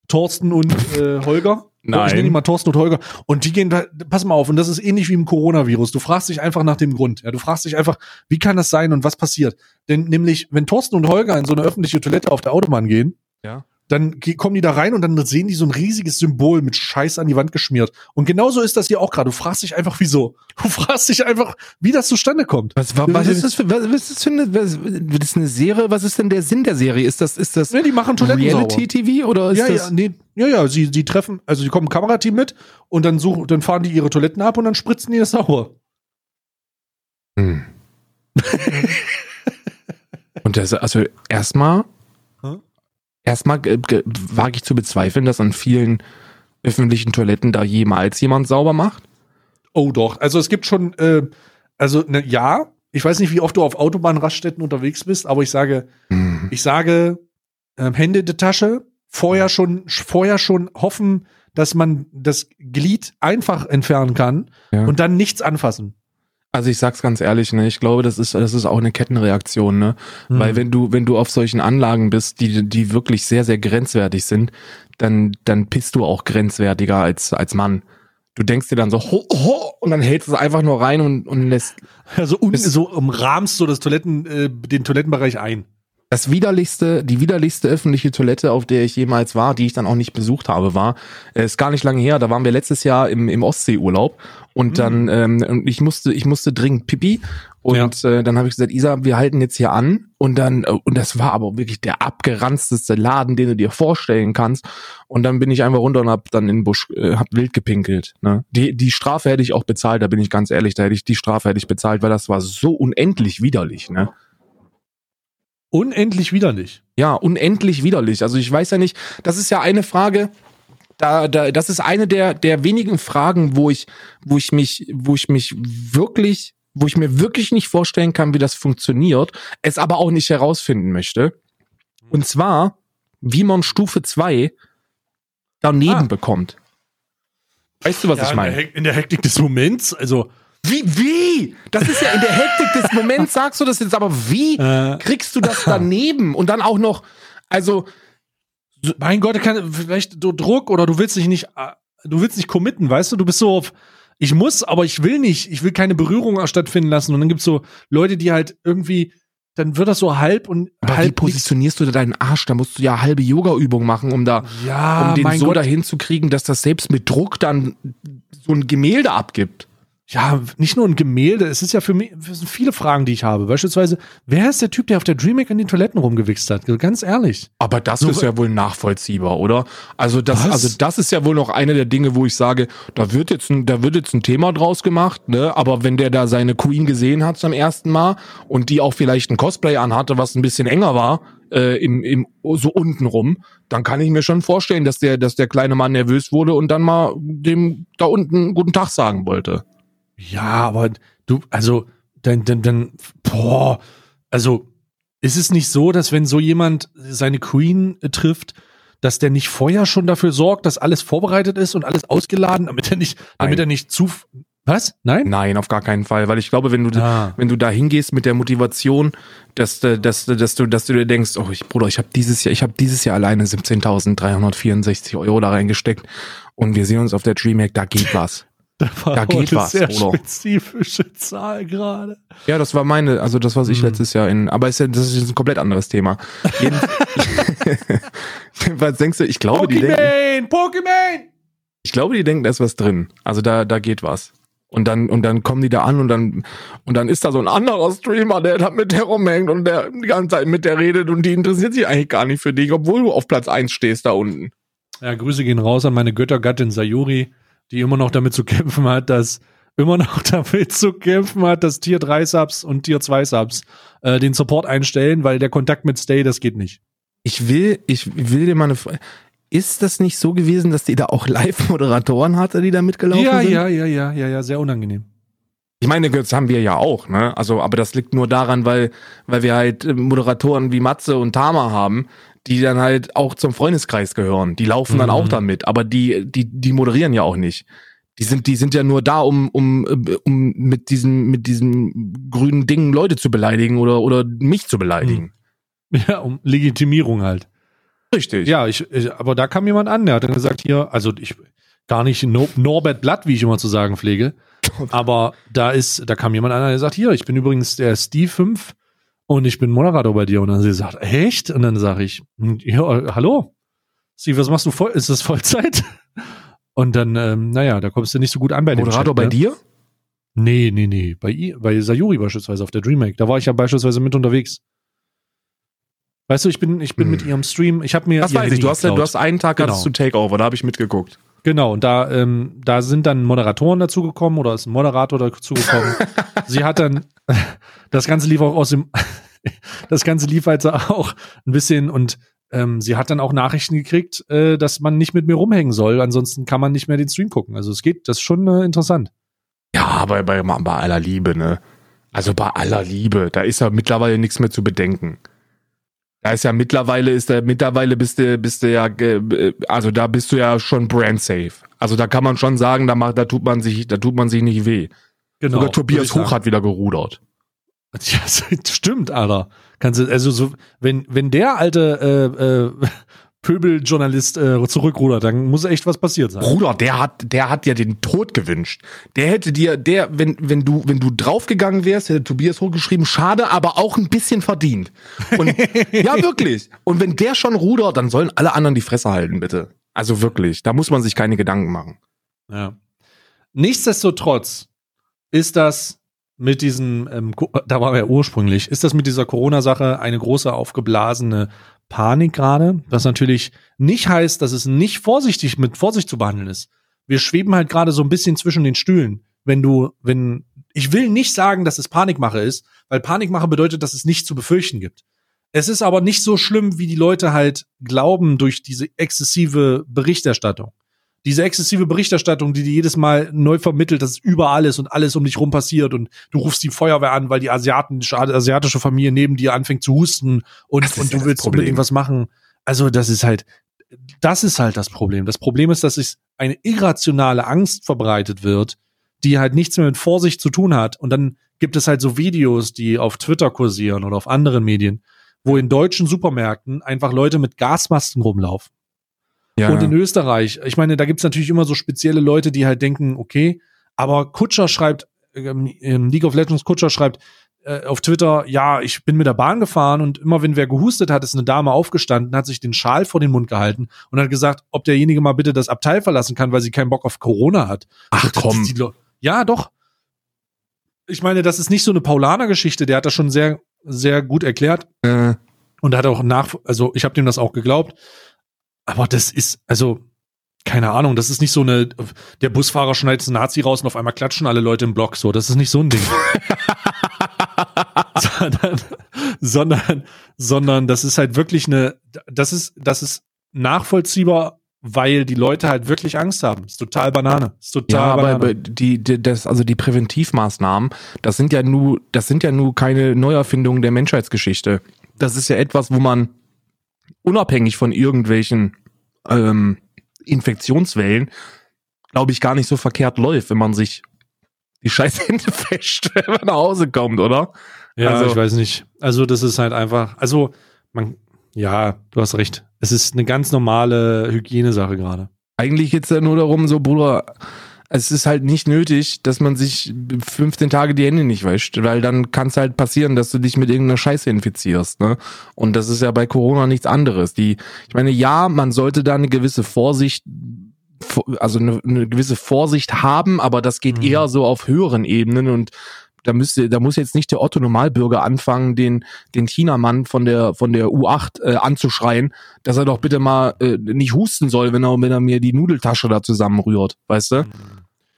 Thorsten und äh, Holger? Nein. Ich nenne die mal Thorsten und Holger. Und die gehen, da, pass mal auf, und das ist ähnlich wie im Coronavirus. Du fragst dich einfach nach dem Grund. Ja, du fragst dich einfach, wie kann das sein und was passiert? Denn nämlich, wenn Thorsten und Holger in so eine öffentliche Toilette auf der Autobahn gehen, Ja. Dann kommen die da rein und dann sehen die so ein riesiges Symbol mit Scheiß an die Wand geschmiert. Und genauso ist das hier auch gerade. Du fragst dich einfach, wieso? Du fragst dich einfach, wie das zustande kommt. Was, wa- was ist das für, was, was ist das für eine, was, das ist eine Serie? Was ist denn der Sinn der Serie? Ist das, ist das Ja, die machen Toiletten Reality TV oder ist Ja, das? ja, nee, ja, ja, sie, sie treffen, also sie kommen ein Kamerateam mit und dann suchen, dann fahren die ihre Toiletten ab und dann spritzen die das sauer. Hm. Und das, also erstmal, Hä? Erstmal äh, ge- wage ich zu bezweifeln, dass an vielen öffentlichen Toiletten da jemals jemand sauber macht. Oh doch, also es gibt schon, äh, also ne, ja, ich weiß nicht, wie oft du auf Autobahnraststätten unterwegs bist, aber ich sage, Hm. ich sage, ähm, Hände in der Tasche, vorher schon, vorher schon hoffen, dass man das Glied einfach entfernen kann Ja. und dann nichts anfassen. Also ich sag's ganz ehrlich, ne, ich glaube, das ist, das ist auch eine Kettenreaktion, ne? Hm. Weil wenn du, wenn du auf solchen Anlagen bist, die, die wirklich sehr, sehr grenzwertig sind, dann, dann pisst du auch grenzwertiger als, als Mann. Du denkst dir dann so, ho, ho, und dann hältst du es einfach nur rein und, und lässt Also un, so umrahmst du das Toiletten, äh, den Toilettenbereich ein. Das widerlichste, die widerlichste öffentliche Toilette, auf der ich jemals war, die ich dann auch nicht besucht habe, war, äh, ist gar nicht lange her, da waren wir letztes Jahr im, im Ostseeurlaub und dann, ähm, ich musste, ich musste dringend pipi und äh, dann habe ich gesagt, Isa, wir halten jetzt hier an und dann, äh, und das war aber wirklich der abgeranzteste Laden, den du dir vorstellen kannst und dann bin ich einfach runter und hab dann in den Busch, äh, hab wild gepinkelt. Ne? Die, die Strafe hätte ich auch bezahlt, da bin ich ganz ehrlich, da hätte ich, die Strafe hätte ich bezahlt, weil das war so unendlich widerlich, ne? Unendlich widerlich. Ja, unendlich widerlich. Also ich weiß ja nicht, das ist ja eine Frage, da, da, das ist eine der, der wenigen Fragen, wo ich, wo ich mich, wo ich mich wirklich, wo ich mir wirklich nicht vorstellen kann, wie das funktioniert, es aber auch nicht herausfinden möchte. Und zwar, wie man Stufe 2 daneben Ah. bekommt. Weißt du, was ich in, meine? in der Hektik des Moments, also Wie, wie? Das ist ja in der Hektik des Moments, sagst du das jetzt, aber wie Äh. kriegst du das daneben? Und dann auch noch, also, so, mein Gott, kann, vielleicht so Druck oder du willst dich nicht, äh, du willst nicht committen, weißt du? Du bist so auf, ich muss, aber ich will nicht, ich will keine Berührung stattfinden lassen. Und dann gibt's so Leute, die halt irgendwie, dann wird das so halb und aber wie halb nix- positionierst du da deinen Arsch? Da musst du ja halbe Yoga-Übung machen, um da, Ja, um den so Gott. dahin zu kriegen, dass das selbst mit Druck dann so ein Gemälde abgibt. Ja, nicht nur ein Gemälde, es ist ja für mich, es sind viele Fragen, die ich habe. Beispielsweise, wer ist der Typ, der auf der DreamHack in den Toiletten rumgewichst hat? Ganz ehrlich. Aber das So, ist ja wohl nachvollziehbar, oder? Also das, Was? also das ist ja wohl noch eine der Dinge, wo ich sage, da wird jetzt ein, da wird jetzt ein Thema draus gemacht, ne? Aber wenn der da seine Queen gesehen hat zum ersten Mal und die auch vielleicht ein Cosplay anhatte, was ein bisschen enger war, äh, im, im so unten rum, dann kann ich mir schon vorstellen, dass der, dass der kleine Mann nervös wurde und dann mal dem da unten guten Tag sagen wollte. Ja, aber du, also, dann, dann, dann, boah, also, ist es nicht so, dass wenn so jemand seine Queen äh, trifft, dass der nicht vorher schon dafür sorgt, dass alles vorbereitet ist und alles ausgeladen, damit er nicht, damit Nein. er nicht zu, was? Nein? Nein, auf gar keinen Fall, weil ich glaube, wenn du Ah. wenn du da hingehst mit der Motivation, dass äh, dass dass du dass du dir denkst, oh ich Bruder, ich habe dieses Jahr ich habe dieses Jahr alleine 17.364 Euro da reingesteckt und wir sehen uns auf der DreamHack, da geht was. Da, war Da geht eine was, sehr Bruder. spezifische Zahl gerade. Ja, das war meine, also das was ich Hm. letztes Jahr in, aber ist ja, das ist jetzt ein komplett anderes Thema. Was denkst du? Ich glaube, die denken! Pokémon! ich glaube, die denken, da ist was drin. Also da da geht was. Und dann, und dann kommen die da an und dann, und dann ist da so ein anderer Streamer, der hat mit der rumhängt und der die ganze Zeit mit der redet und die interessiert sich eigentlich gar nicht für dich, obwohl du auf Platz eins stehst da unten. Ja, Grüße gehen raus an meine Göttergattin Sayuri, die immer noch damit zu kämpfen hat, dass immer noch damit zu kämpfen hat, dass Tier 3 Subs und Tier 2 Subs äh, den Support einstellen, weil der Kontakt mit Stay, das geht nicht. Ich will, ich will dir mal eine Frage. Ist das nicht so gewesen, dass die da auch Live-Moderatoren hatte, die da mitgelaufen Ja, sind? ja, ja, ja, ja, ja, sehr unangenehm. Ich meine, das haben wir ja auch, ne? Also, aber das liegt nur daran, weil, weil wir halt äh, Moderatoren wie Matze und Tama haben, die dann halt auch zum Freundeskreis gehören. Die laufen dann Mhm. auch damit, aber die, die, die moderieren ja auch nicht. Die sind, die sind ja nur da, um, um, äh, um mit diesem, mit diesem grünen Ding Leute zu beleidigen oder, oder mich zu beleidigen. Ja, um Legitimierung halt. Richtig. Ja, ich, ich, aber da kam jemand an, der hat dann gesagt, hier, also ich, gar nicht no, Norbert Blatt, wie ich immer zu sagen pflege, aber da ist, da kam jemand an, der sagt, hier, ich bin übrigens der Steve 5 und ich bin Moderator bei dir. Und dann sie gesagt, echt? Und dann sage ich, hm, ja, hallo? Steve, was machst du voll? Ist das Vollzeit? Und dann, ähm, naja, da kommst du nicht so gut an bei dem Moderator bei ne? dir? Nee, nee, nee, bei, bei Sayuri beispielsweise auf der DreamHack. Da war ich ja beispielsweise mit unterwegs. Weißt du, ich bin, ich bin Hm. mit ihrem Stream, ich habe mir Das weiß ich. Handy Du hast, geklaut. du hast einen Tag Genau. hattest du Takeover, da habe ich mitgeguckt. Genau, und da, ähm, da sind dann Moderatoren dazugekommen oder ist ein Moderator dazugekommen. Sie hat dann, das Ganze lief auch aus dem, das Ganze lief halt auch ein bisschen und ähm, sie hat dann auch Nachrichten gekriegt, äh, dass man nicht mit mir rumhängen soll, ansonsten kann man nicht mehr den Stream gucken. Also es geht, das ist schon äh, interessant. Ja, bei, bei, bei aller Liebe, ne? Also bei aller Liebe, da ist ja mittlerweile nichts mehr zu bedenken. Da ist ja mittlerweile, ist da, mittlerweile bist du, bist du ja, äh, also da bist du ja schon brand safe. Also da kann man schon sagen, da macht, da tut man sich, da tut man sich nicht weh. Genau. Sogar Tobias. Hoch hat wieder gerudert. Ja, stimmt, Alter. Kannst du, also so, wenn, wenn der alte äh, äh, Pöbeljournalist äh, zurückrudert, dann muss echt was passiert sein. Bruder, der hat, der hat dir den Tod gewünscht. Der hätte dir, der, wenn, wenn du, wenn du draufgegangen wärst, hätte Tobias hochgeschrieben, schade, aber auch ein bisschen verdient. Und, ja, wirklich. Und wenn der schon rudert, dann sollen alle anderen die Fresse halten, bitte. Also wirklich. Da muss man sich keine Gedanken machen. Ja. Nichtsdestotrotz ist das mit diesem, ähm, da waren wir ja ursprünglich, ist das mit dieser Corona-Sache eine große aufgeblasene Panik gerade, was natürlich nicht heißt, dass es nicht vorsichtig mit Vorsicht zu behandeln ist. Wir schweben halt gerade so ein bisschen zwischen den Stühlen. Wenn du, wenn, ich will nicht sagen, dass es Panikmache ist, weil Panikmache bedeutet, dass es nichts zu befürchten gibt. Es ist aber nicht so schlimm, wie die Leute halt glauben durch diese exzessive Berichterstattung diese exzessive Berichterstattung, die dir jedes Mal neu vermittelt, dass es überall ist und alles um dich rum passiert und du rufst die Feuerwehr an, weil die asiatische, asiatische Familie neben dir anfängt zu husten und, ist und ja du das willst unbedingt was machen. Also das ist halt, das ist halt das Problem. Das Problem ist, dass sich eine irrationale Angst verbreitet wird, die halt nichts mehr mit Vorsicht zu tun hat. Und dann gibt es halt so Videos, die auf Twitter kursieren oder auf anderen Medien, wo in deutschen Supermärkten einfach Leute mit Gasmasken rumlaufen. Ja. Und in Österreich, ich meine, da gibt's natürlich immer so spezielle Leute, die halt denken, okay, aber Kutscher schreibt, ähm, ähm, League of Legends Kutscher schreibt äh, auf Twitter, ja, ich bin mit der Bahn gefahren und immer wenn wer gehustet hat, ist eine Dame aufgestanden, hat sich den Schal vor den Mund gehalten und hat gesagt, ob derjenige mal bitte das Abteil verlassen kann, weil sie keinen Bock auf Corona hat. Ach Das- komm. Ja, doch. Ich meine, das ist nicht so eine Paulaner-Geschichte, der hat das schon sehr, sehr gut erklärt. Äh, Und hat auch nach, also ich habe dem das auch geglaubt. Aber das ist, also, keine Ahnung, das ist nicht so eine, der Busfahrer schneidet einen Nazi raus und auf einmal klatschen alle Leute im Block so. Das ist nicht so ein Ding. sondern, sondern, sondern das ist halt wirklich eine, das ist, das ist nachvollziehbar weil die Leute halt wirklich Angst haben. Ist total Banane. Ist total Ja, Banane. aber die, die, das, also die Präventivmaßnahmen, das sind ja nur, das sind ja nur keine Neuerfindungen der Menschheitsgeschichte. Das ist ja etwas, wo man unabhängig von irgendwelchen ähm, Infektionswellen, glaube ich, gar nicht so verkehrt läuft, wenn man sich die scheiß Hände wäscht, wenn man nach Hause kommt, oder? Ja, Also- ich weiß nicht. Also das ist halt einfach, also man, ja, du hast recht. Es ist eine ganz normale Hygienesache gerade. Eigentlich geht's ja nur darum, so, Bruder, es ist halt nicht nötig, dass man sich 15 Tage die Hände nicht wäscht, weil dann kann es halt passieren, dass du dich mit irgendeiner Scheiße infizierst, ne? Und das ist ja bei Corona nichts anderes. Die, ich meine, ja, man sollte da eine gewisse Vorsicht, also eine, eine gewisse Vorsicht haben, aber das geht Mhm. eher so auf höheren Ebenen und da müsste, da muss jetzt nicht der Otto Normalbürger anfangen, den den Chinamann von der von der U8 äh, anzuschreien, dass er doch bitte mal äh, nicht husten soll, wenn er wenn er mir die Nudeltasche da zusammenrührt, weißt du?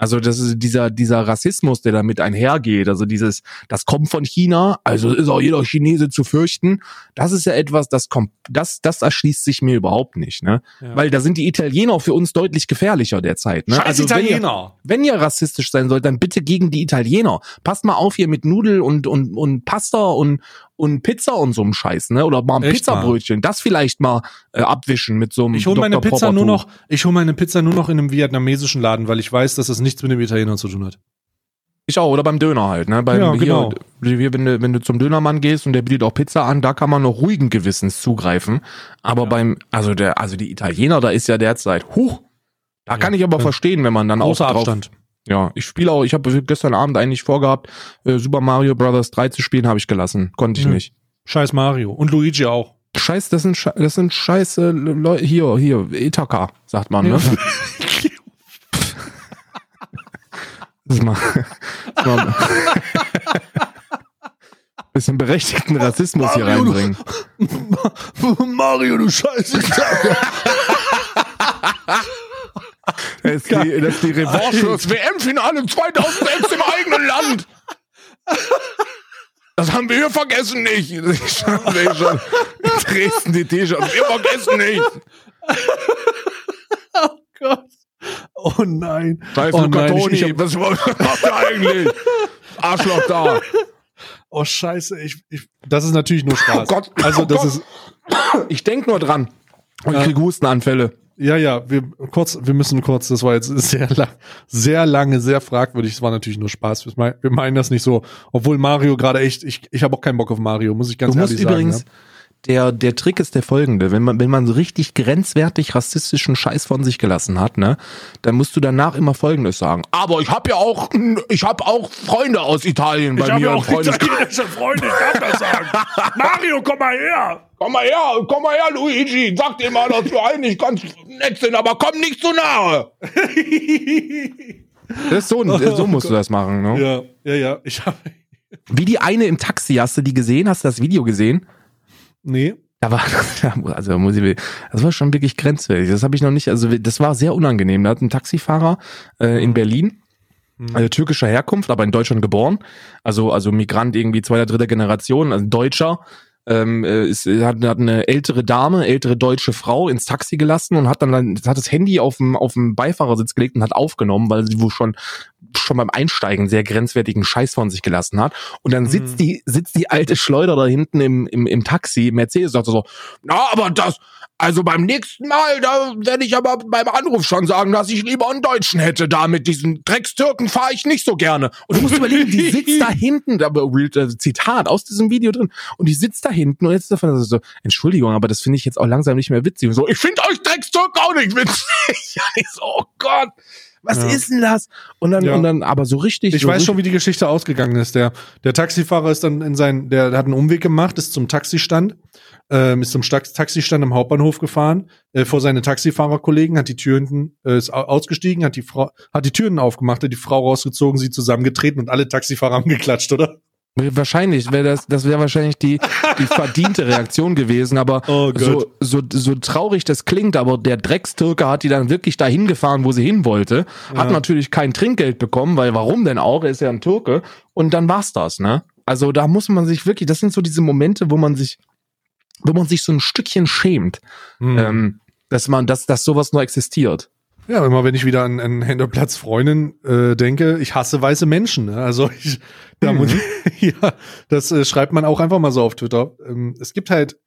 Also das ist dieser dieser Rassismus, der damit einhergeht. Also dieses, das kommt von China, also ist auch jeder Chinese zu fürchten. Das ist ja etwas, das kommt, das das erschließt sich mir überhaupt nicht, ne? Ja. Weil da sind die Italiener für uns deutlich gefährlicher derzeit. Ne? Scheiß wenn ihr- Italiener. wenn ihr rassistisch sein sollt, dann bitte gegen die Italiener. Passt mal auf hier mit Nudel und, und, und Pasta und, und Pizza und so einem Scheiß, ne? Oder mal ein Echt Pizzabrötchen. Das vielleicht mal äh, abwischen mit so einem Ich hole meine Dr. Pizza nur noch, ich hole meine Pizza nur noch in einem vietnamesischen Laden, weil ich weiß, dass das nichts mit dem Italiener zu tun hat. Ich auch, oder beim Döner halt, ne? Beim, Ja, genau. Hier, hier, wenn, du, wenn du zum Dönermann gehst und der bietet auch Pizza an, da kann man noch ruhigen Gewissens zugreifen. Aber Ja. beim, also der, also die Italiener, da ist ja derzeit, huch, da Ja. kann ich aber verstehen, wenn man dann Großer auch drauf, Abstand. Ja, ich spiele auch, ich habe gestern Abend eigentlich vorgehabt, äh, Super Mario Bros. 3 zu spielen, habe ich gelassen. Konnte ich Nö. nicht. Scheiß Mario. Und Luigi auch. Scheiß, das sind, Sche- das sind scheiße Leute, hier, hier, Itaka, sagt man, ne? Das ist mal, das ist mal bisschen berechtigten Rassismus hier Mario, du- reinbringen. Mario, du Scheiße. Das ist die, das ist die Revanche fürs WM-Finale 2006 im eigenen Land. Das haben wir hier vergessen nicht. Ich schon, ich schon. Dresden die T-Shirts. Wir vergessen nicht. oh Gott. Oh nein. Scheiß Oh Luca nein, ich- Toni, ich hab- was macht er eigentlich? Arschloch da. Oh Scheiße. Ich, ich, das ist natürlich nur Spaß. Oh Gott. Also Oh das Gott. ist, Ich denk nur dran. Und Ja. krieg Hustenanfälle. Ja, ja, wir kurz, wir müssen kurz, das war jetzt sehr lang, sehr lange, sehr fragwürdig. Es war natürlich nur Spaß. Wir meinen- das nicht so. Obwohl Mario gerade echt, ich, ich habe auch keinen Bock auf Mario, muss ich ganz Du musst ehrlich übrigens, sagen. Der, der Trick ist der folgende, wenn man, wenn man so richtig grenzwertig rassistischen Scheiß von sich gelassen hat, ne, dann musst du danach immer folgendes sagen. Aber ich habe ja auch, ich habe auch Freunde aus Italien bei mir. im Freundes- italienische Freunde, ich darf das sagen. Mario, komm mal her. Komm mal her, komm mal her, Luigi. Sag dir mal, dass wir eigentlich ganz nett sind, aber komm nicht zu nahe. Das ist so, so musst du das machen, ne? Ja, ja, ja. Ich habe, Wie die eine im Taxi, hast du die gesehen? Hast du das Video gesehen? Nee. Da war, also muss ich, das war schon wirklich grenzwertig. Das habe ich noch nicht, also das war sehr unangenehm. Da hat ein Taxifahrer äh, in Berlin, also türkischer Herkunft, aber in Deutschland geboren, also also Migrant irgendwie zweiter, dritter Generation, also Deutscher, ähm, äh, ist, hat, hat eine ältere Dame, ältere deutsche Frau ins Taxi gelassen und hat dann, dann hat das Handy auf dem auf dem Beifahrersitz gelegt und hat aufgenommen, weil sie wohl schon schon beim Einsteigen sehr grenzwertigen Scheiß von sich gelassen hat. Und dann sitzt Mhm. die sitzt die alte Schleuder da hinten im im, im Taxi, Mercedes sagt so, na, aber das also beim nächsten Mal, da werde ich aber beim Anruf schon sagen, dass ich lieber einen Deutschen hätte. Da mit diesen Dreckstürken fahre ich nicht so gerne. Und du musst überlegen, die sitzt da hinten, da äh, Zitat aus diesem Video drin, und die sitzt da hinten und jetzt davon so, Entschuldigung, aber das finde ich jetzt auch langsam nicht mehr witzig. Und so, ich finde euch Dreckstürken auch nicht witzig. Ich so, oh Gott, was Ja. ist denn das? Und dann, Ja. und dann, aber so richtig. Ich so weiß richtig, schon, wie die Geschichte ausgegangen ist. Der, der Taxifahrer ist dann in sein, der hat einen Umweg gemacht, ist zum Taxistand, ähm, ist zum Sta- Taxistand am Hauptbahnhof gefahren, äh, vor seine Taxifahrerkollegen, hat die Tür hinten, äh, ist au- ausgestiegen, hat die Frau, hat die Türen aufgemacht, hat die Frau rausgezogen, sie zusammengetreten und alle Taxifahrer haben geklatscht, oder? Wahrscheinlich wäre das, das wäre wahrscheinlich die, die verdiente Reaktion gewesen, aber Oh so, so, so traurig das klingt, aber der Dreckstürke hat die dann wirklich dahin gefahren, wo sie hin wollte, hat Ja. natürlich kein Trinkgeld bekommen, weil warum denn auch? Er ist ja ein Türke und dann war's das, ne? Also da muss man sich wirklich, das sind so diese Momente, wo man sich, wo man sich so ein Stückchen schämt. Hm. Ähm, dass man, dass, dass sowas nur existiert. Ja, immer wenn ich wieder an, an Händlerplatz Freundin äh, denke, ich hasse weiße Menschen. Ne? Also ich, da muss, ja, das äh, schreibt man auch einfach mal so auf Twitter. Ähm, es gibt halt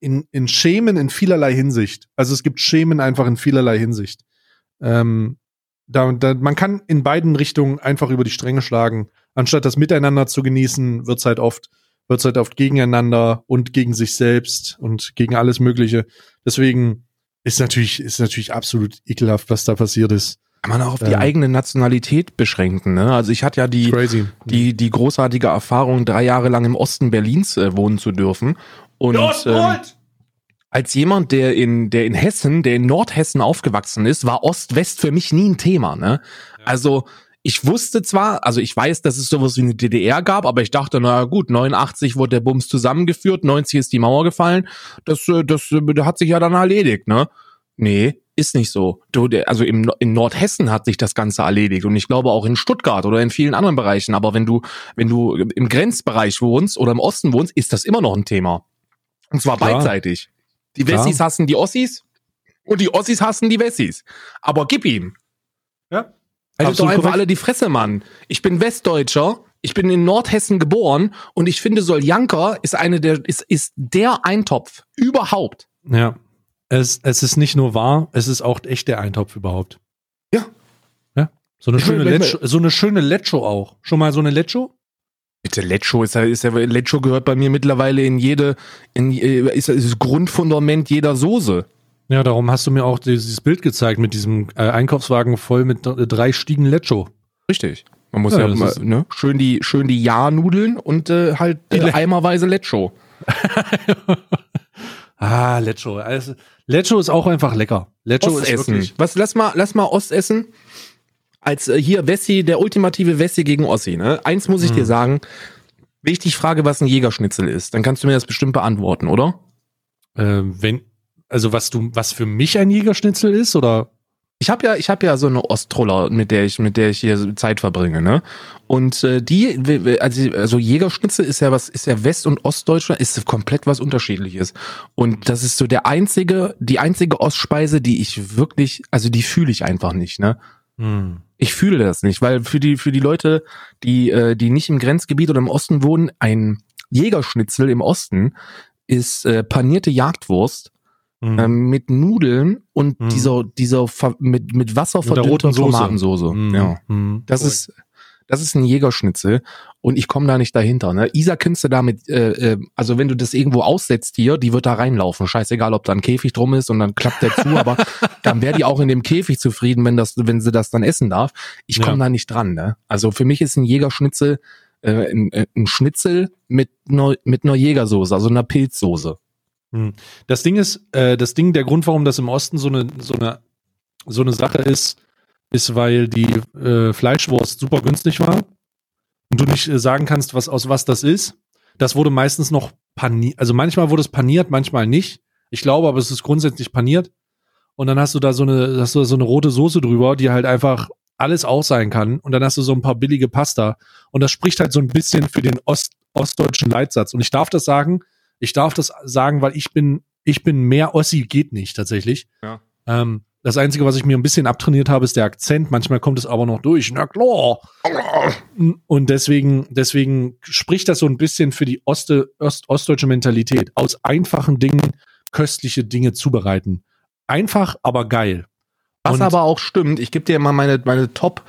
in, in Schemen in vielerlei Hinsicht. Also es gibt Schemen einfach in vielerlei Hinsicht. Ähm, da, da, man kann in beiden Richtungen einfach über die Stränge schlagen. Anstatt das Miteinander zu genießen, wird's halt oft, wird's halt oft gegeneinander und gegen sich selbst und gegen alles Mögliche. Deswegen ist natürlich, ist natürlich absolut ekelhaft, was da passiert ist. Kann man auch auf die Ähm. eigene Nationalität beschränken, ne? Also ich hatte ja die, Crazy. die, die großartige Erfahrung, drei Jahre lang im Osten Berlins äh, wohnen zu dürfen. Und ähm, als jemand, der in, der in Hessen, der in Nordhessen aufgewachsen ist, war Ost-West für mich nie ein Thema, ne? Also, ich wusste zwar, also ich weiß, dass es sowas wie eine DDR gab, aber ich dachte, na gut, 89 wurde der Bums zusammengeführt, 90 ist die Mauer gefallen, das, äh, das, äh, das hat sich ja dann erledigt, ne? Nee, ist nicht so. Du, also im, in Nordhessen hat sich das Ganze erledigt und ich glaube auch in Stuttgart oder in vielen anderen Bereichen. Aber wenn du, wenn du im Grenzbereich wohnst oder im Osten wohnst, ist das immer noch ein Thema. Und zwar Klar. beidseitig. Die Klar. Wessis hassen die Ossis und die Ossis hassen die Wessis. Aber gib ihm. Haltet doch Absolut einfach korrekt. alle die Fresse, Mann. Ich bin Westdeutscher. Ich bin in Nordhessen geboren und ich finde, Soljanka ist eine der, ist, ist der Eintopf überhaupt. Ja. Es, es ist nicht nur wahr, es ist auch echt der Eintopf überhaupt. Ja. Ja. So eine Ich schöne Lecho, so eine schöne Lecho auch. Schon mal so eine Lecho? Bitte, Lecho ist ja, ist ja, Lecho gehört bei mir mittlerweile in jede, in, äh, ist, ist das Grundfundament jeder Soße. Ja, darum hast du mir auch dieses Bild gezeigt mit diesem äh, Einkaufswagen voll mit d- drei Stiegen Lecho. Richtig. Man muss Ja, ja, mal, ne, schön die, schön die Ja-Nudeln und äh, halt äh, eimerweise Lecho. Ah, Lecho. Also, Lecho ist auch einfach lecker. Lecho ist wirklich. Was, lass mal, lass mal Ostessen. Als äh, hier Wessi, der ultimative Wessi gegen Ossi, ne? Eins muss ich Hm. dir sagen. Wenn ich dich frage, was ein Jägerschnitzel ist, dann kannst du mir das bestimmt beantworten, oder? Äh, wenn, also was du, was für mich ein Jägerschnitzel ist, oder? Ich habe ja, ich habe ja so eine Osttroller, mit der ich, mit der ich hier Zeit verbringe, ne? Und äh, die, also, also Jägerschnitzel ist ja was, ist ja West- und Ostdeutschland, ist komplett was Unterschiedliches. Und das ist so der einzige, die einzige Ostspeise, die ich wirklich, also die fühle ich einfach nicht, ne? Hm. Ich fühle das nicht, weil für die für die Leute, die äh, die nicht im Grenzgebiet oder im Osten wohnen, ein Jägerschnitzel im Osten ist äh, panierte Jagdwurst Hm. ähm, mit Nudeln und Mhm. dieser dieser mit mit Wasser verdünnter. Tomatensoße. Hm. Ja, Hm. das ist das ist ein Jägerschnitzel und ich komme da nicht dahinter. Ne? Isa kannst du damit, äh, äh, also wenn du das irgendwo aussetzt hier, die wird da reinlaufen. Scheißegal, ob da ein Käfig drum ist und dann klappt der zu, aber dann wäre die auch in dem Käfig zufrieden, wenn das, wenn sie das dann essen darf. Ich komme Ja. da nicht dran. Ne? Also für mich ist ein Jägerschnitzel äh, ein, äh, ein Schnitzel mit einer, mit einer Jägersoße, also einer Pilzsoße. Das Ding ist, äh, das Ding, der Grund, warum das im Osten so eine, so eine, so eine Sache ist, ist, weil die äh, Fleischwurst super günstig war und du nicht äh, sagen kannst, was aus was das ist. Das wurde meistens noch paniert, also manchmal wurde es paniert, manchmal nicht. Ich glaube, aber es ist grundsätzlich paniert. Und dann hast du da so eine, hast du da so eine rote Soße drüber, die halt einfach alles auch sein kann. Und dann hast du so ein paar billige Pasta. Und das spricht halt so ein bisschen für den Ost, ostdeutschen Leitsatz. Und ich darf das sagen, ich darf das sagen, weil ich bin, ich bin mehr Ossi geht nicht tatsächlich. Ja. Ähm, das Einzige, was ich mir ein bisschen abtrainiert habe, ist der Akzent. Manchmal kommt es aber noch durch. Na klar. Und deswegen, deswegen spricht das so ein bisschen für die Oste, Ost, ostdeutsche Mentalität. Aus einfachen Dingen köstliche Dinge zubereiten. Einfach, aber geil. Was Und- aber auch stimmt, ich gebe dir mal meine, meine Top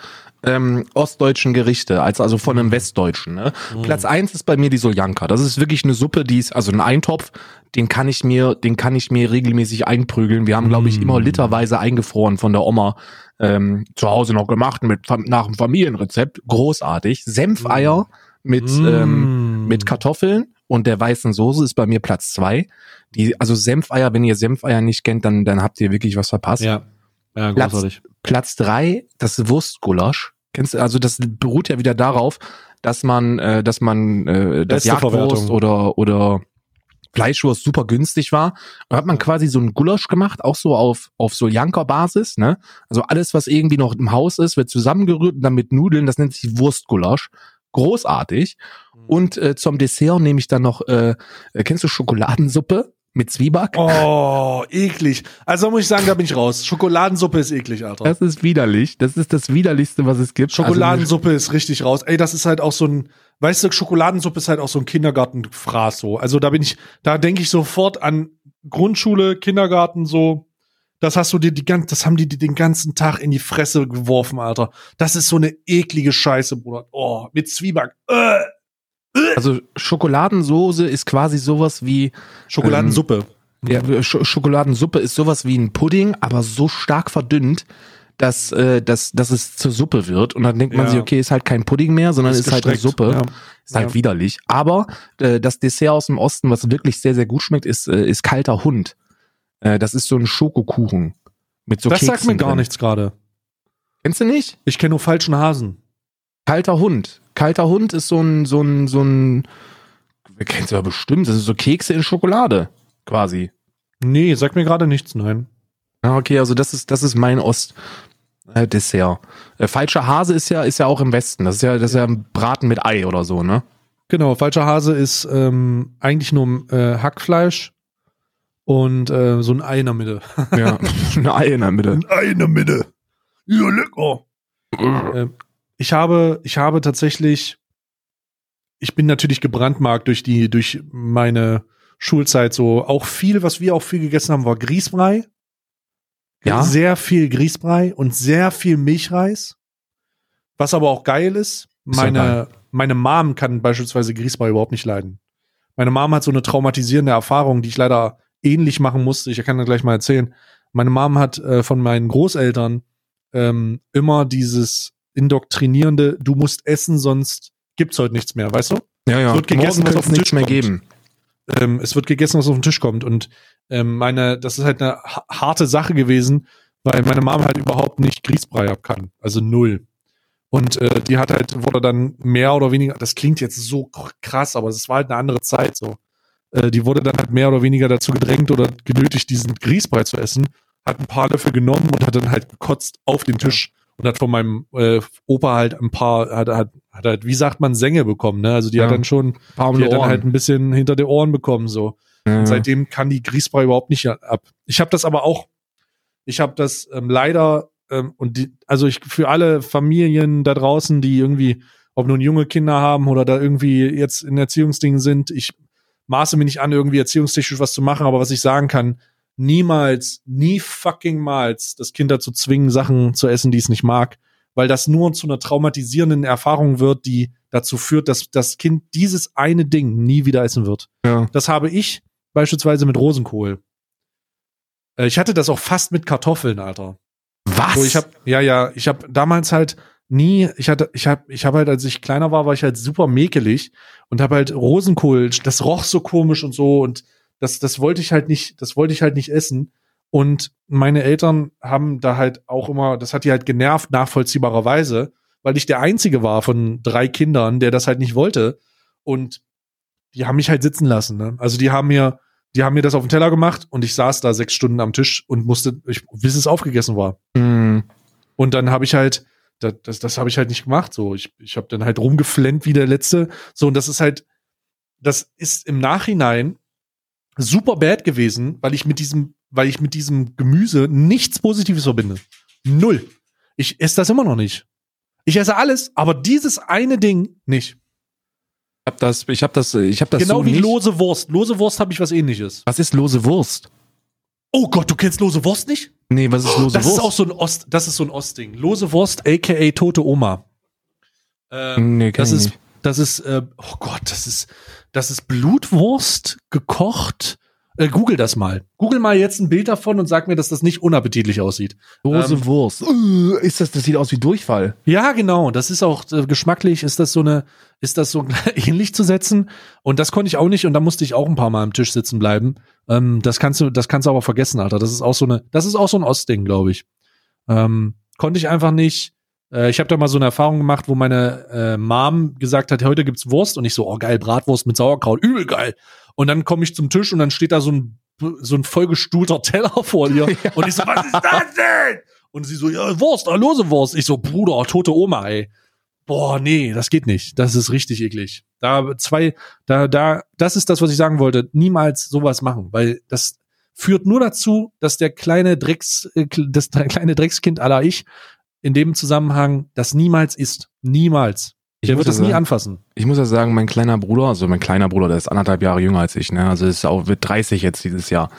ähm, ostdeutschen Gerichte, als also von einem Westdeutschen. Ne? Platz eins ist bei mir die Soljanka. Das ist wirklich eine Suppe, die ist, also ein Eintopf, den kann ich mir, den kann ich mir regelmäßig einprügeln. Wir haben, glaube ich, immer Mm. literweise eingefroren von der Oma ähm, zu Hause noch gemacht mit nach dem Familienrezept. Großartig. Senfeier mit, ähm, Mm. mit Kartoffeln und der weißen Soße ist bei mir Platz zwei. Die, also Senfeier, wenn ihr Senfeier nicht kennt, dann, dann habt ihr wirklich was verpasst. Ja. Ja, großartig. Platz drei, das Wurstgulasch. Kennst du, also das beruht ja wieder darauf, dass man, äh, dass man äh, das Jagdwurst oder oder Fleischwurst super günstig war. Und hat man quasi so ein Gulasch gemacht, auch so auf auf Soljanka-Basis, ne? Also alles, was irgendwie noch im Haus ist, wird zusammengerührt und dann mit Nudeln. Das nennt sich Wurstgulasch. Großartig. Und äh, zum Dessert nehme ich dann noch, äh, kennst du Schokoladensuppe? Mit Zwieback. Oh, eklig. Also muss ich sagen, da bin ich raus. Schokoladensuppe ist eklig, Alter. Das ist widerlich. Das ist das widerlichste, was es gibt. Schokoladensuppe also, ist richtig raus. Ey, das ist halt auch so ein, weißt du, Schokoladensuppe ist halt auch so ein Kindergartenfraß so. Also da bin ich, da denke ich sofort an Grundschule, Kindergarten so. Das hast du dir die ganze, das haben die dir den ganzen Tag in die Fresse geworfen, Alter. Das ist so eine eklige Scheiße, Bruder. Oh, mit Zwieback. Äh. Also Schokoladensoße ist quasi sowas wie Schokoladensuppe. Ähm, ja, Sch Schokoladensuppe ist sowas wie ein Pudding, aber so stark verdünnt, dass, äh, dass, dass es zur Suppe wird. Und dann denkt man Ja. sich, okay, ist halt kein Pudding mehr, sondern ist, Ist halt eine Suppe. ja. Ist halt Ja. widerlich. Aber äh, das Dessert aus dem Osten, was wirklich sehr, sehr gut schmeckt, ist, äh, ist kalter Hund. Äh, das ist so ein Schokokuchen. Mit so das sagt Keksen mir gar drin. nichts gerade. Kennst du nicht? Ich kenne nur falschen Hasen. Kalter Hund. Kalter Hund ist so ein, so ein, so ein, wer kennt's ja bestimmt, das ist so Kekse in Schokolade, quasi. Nee, sagt mir gerade nichts, nein. Ja, okay, also das ist, das ist mein Ost. Äh, Dessert. Äh, falscher Hase ist ja, ist ja auch im Westen. Das ist ja, das ist ja ein Braten mit Ei oder so, ne? Genau, falscher Hase ist ähm, eigentlich nur äh, Hackfleisch und äh, so ein Ei in der Mitte. Ja. ein Ei in der Mitte. Ei in der Mitte. Ja, lecker. Ähm, ich habe, ich habe tatsächlich, ich bin natürlich gebrandmarkt durch die, durch meine Schulzeit so. Auch viel, was wir auch viel gegessen haben, war Grießbrei. Ja. Sehr viel Grießbrei und sehr viel Milchreis. Was aber auch geil ist, Ist meine, geil. meine Mom kann beispielsweise Grießbrei überhaupt nicht leiden. Meine Mom hat so eine traumatisierende Erfahrung, die ich leider ähnlich machen musste. Ich kann das gleich mal erzählen. Meine Mom hat äh, von meinen Großeltern ähm, immer dieses indoktrinierende, du musst essen, sonst gibt's heute nichts mehr, weißt du? Ja, ja. Wird gegessen, was Morgen auf könnte den Tisch mehr kommt. geben. ähm, es wird gegessen, was auf den Tisch kommt. Und ähm, meine, das ist halt eine ha- harte Sache gewesen, weil meine Mama halt überhaupt nicht Grießbrei ab kann. Also null. Und äh, die hat halt, wurde dann mehr oder weniger, das klingt jetzt so krass, aber es war halt eine andere Zeit so. Äh, die wurde dann halt mehr oder weniger dazu gedrängt oder genötigt, diesen Grießbrei zu essen, hat ein paar Löffel genommen und hat dann halt gekotzt auf den Tisch und hat von meinem äh, Opa halt ein paar, hat, hat, hat halt, wie sagt man, Sänge bekommen, ne? Also die Ja. hat dann schon, Paar um die hat dann halt ein bisschen hinter die Ohren bekommen, so. ja. Und seitdem kann die Grießbrei überhaupt nicht ab. Ich habe das aber auch, ich habe das ähm, leider ähm, und die, also ich für alle Familien da draußen, die irgendwie, ob nun junge Kinder haben oder da irgendwie jetzt in Erziehungsdingen sind, ich maße mir nicht an, irgendwie erziehungstechnisch was zu machen, aber was ich sagen kann, niemals, nie fucking mals das Kind dazu zwingen, Sachen zu essen, die es nicht mag, weil das nur zu einer traumatisierenden Erfahrung wird, die dazu führt, dass das Kind dieses eine Ding nie wieder essen wird. ja. Das habe ich beispielsweise mit Rosenkohl. Äh, Ich hatte das auch fast mit Kartoffeln, Alter. Was? So, ich habe ja, ja, ich habe damals halt nie, ich hatte, ich habe, ich habe halt, als ich kleiner war, war ich halt super mäkelig und habe halt Rosenkohl, das roch so komisch und so und das, das wollte ich halt nicht, das wollte ich halt nicht essen. Und meine Eltern haben da halt auch immer, das hat die halt genervt, nachvollziehbarerweise, weil ich der Einzige war von drei Kindern, der das halt nicht wollte. Und die haben mich halt sitzen lassen. Ne? Also die haben mir, die haben mir das auf den Teller gemacht und ich saß da sechs Stunden am Tisch und musste, ich, bis es aufgegessen war. Hm. Und dann habe ich halt, das, das, das habe ich halt nicht gemacht. So, ich, ich habe dann halt rumgeflennt wie der letzte. So, und das ist halt, das ist im Nachhinein super bad gewesen, weil ich mit diesem, weil ich mit diesem Gemüse nichts Positives verbinde. Null. Ich esse das immer noch nicht. Ich esse alles, aber dieses eine Ding nicht. Ich hab das, ich hab das, ich hab das genau so wie nicht. lose Wurst. Lose Wurst habe ich was ähnliches. Was ist lose Wurst? Oh Gott, du kennst lose Wurst nicht? Nee, was ist lose das Wurst? ist auch so ein Ost, das ist so ein Ostding. Lose Wurst, aka tote Oma. Ähm, nee, kenn das ich ist, nicht. Das ist, äh, oh Gott, das ist, das ist Blutwurst gekocht. Äh, Google das mal. Google mal jetzt ein Bild davon und sag mir, dass das nicht unappetitlich aussieht. lose ähm, Wurst. Uh, ist das, das sieht aus wie Durchfall. Ja, genau. Das ist auch äh, geschmacklich, ist das so eine, ist das so ähnlich zu setzen. Und das konnte ich auch nicht und da musste ich auch ein paar Mal am Tisch sitzen bleiben. Ähm, das kannst du, das kannst du aber vergessen, Alter. Das ist auch so eine, das ist auch so ein Ostding, glaube ich. Ähm, konnte ich einfach nicht. Äh, ich habe da mal so eine Erfahrung gemacht, wo meine äh, Mom gesagt hat, heute gibt's Wurst und ich so, oh geil, Bratwurst mit Sauerkraut, übel geil. Und dann komme ich zum Tisch und dann steht da so ein so ein vollgestuhlter Teller vor dir und ich so, was ist das denn? Und sie so, ja, Wurst, ah, lose Wurst. Ich so, Bruder, tote Oma, ey. boah, nee, das geht nicht. Das ist richtig eklig. Da zwei, da, da, das ist das, was ich sagen wollte. Niemals sowas machen, weil das führt nur dazu, dass der kleine Drecks, äh, das kleine Dreckskind aller ich in dem Zusammenhang das niemals isst. Niemals. Ich Der wird das ja nie anfassen. Ich muss ja sagen, mein kleiner Bruder, also mein kleiner Bruder, der ist anderthalb Jahre jünger als ich, ne? Also ist auch wird 30 jetzt dieses Jahr.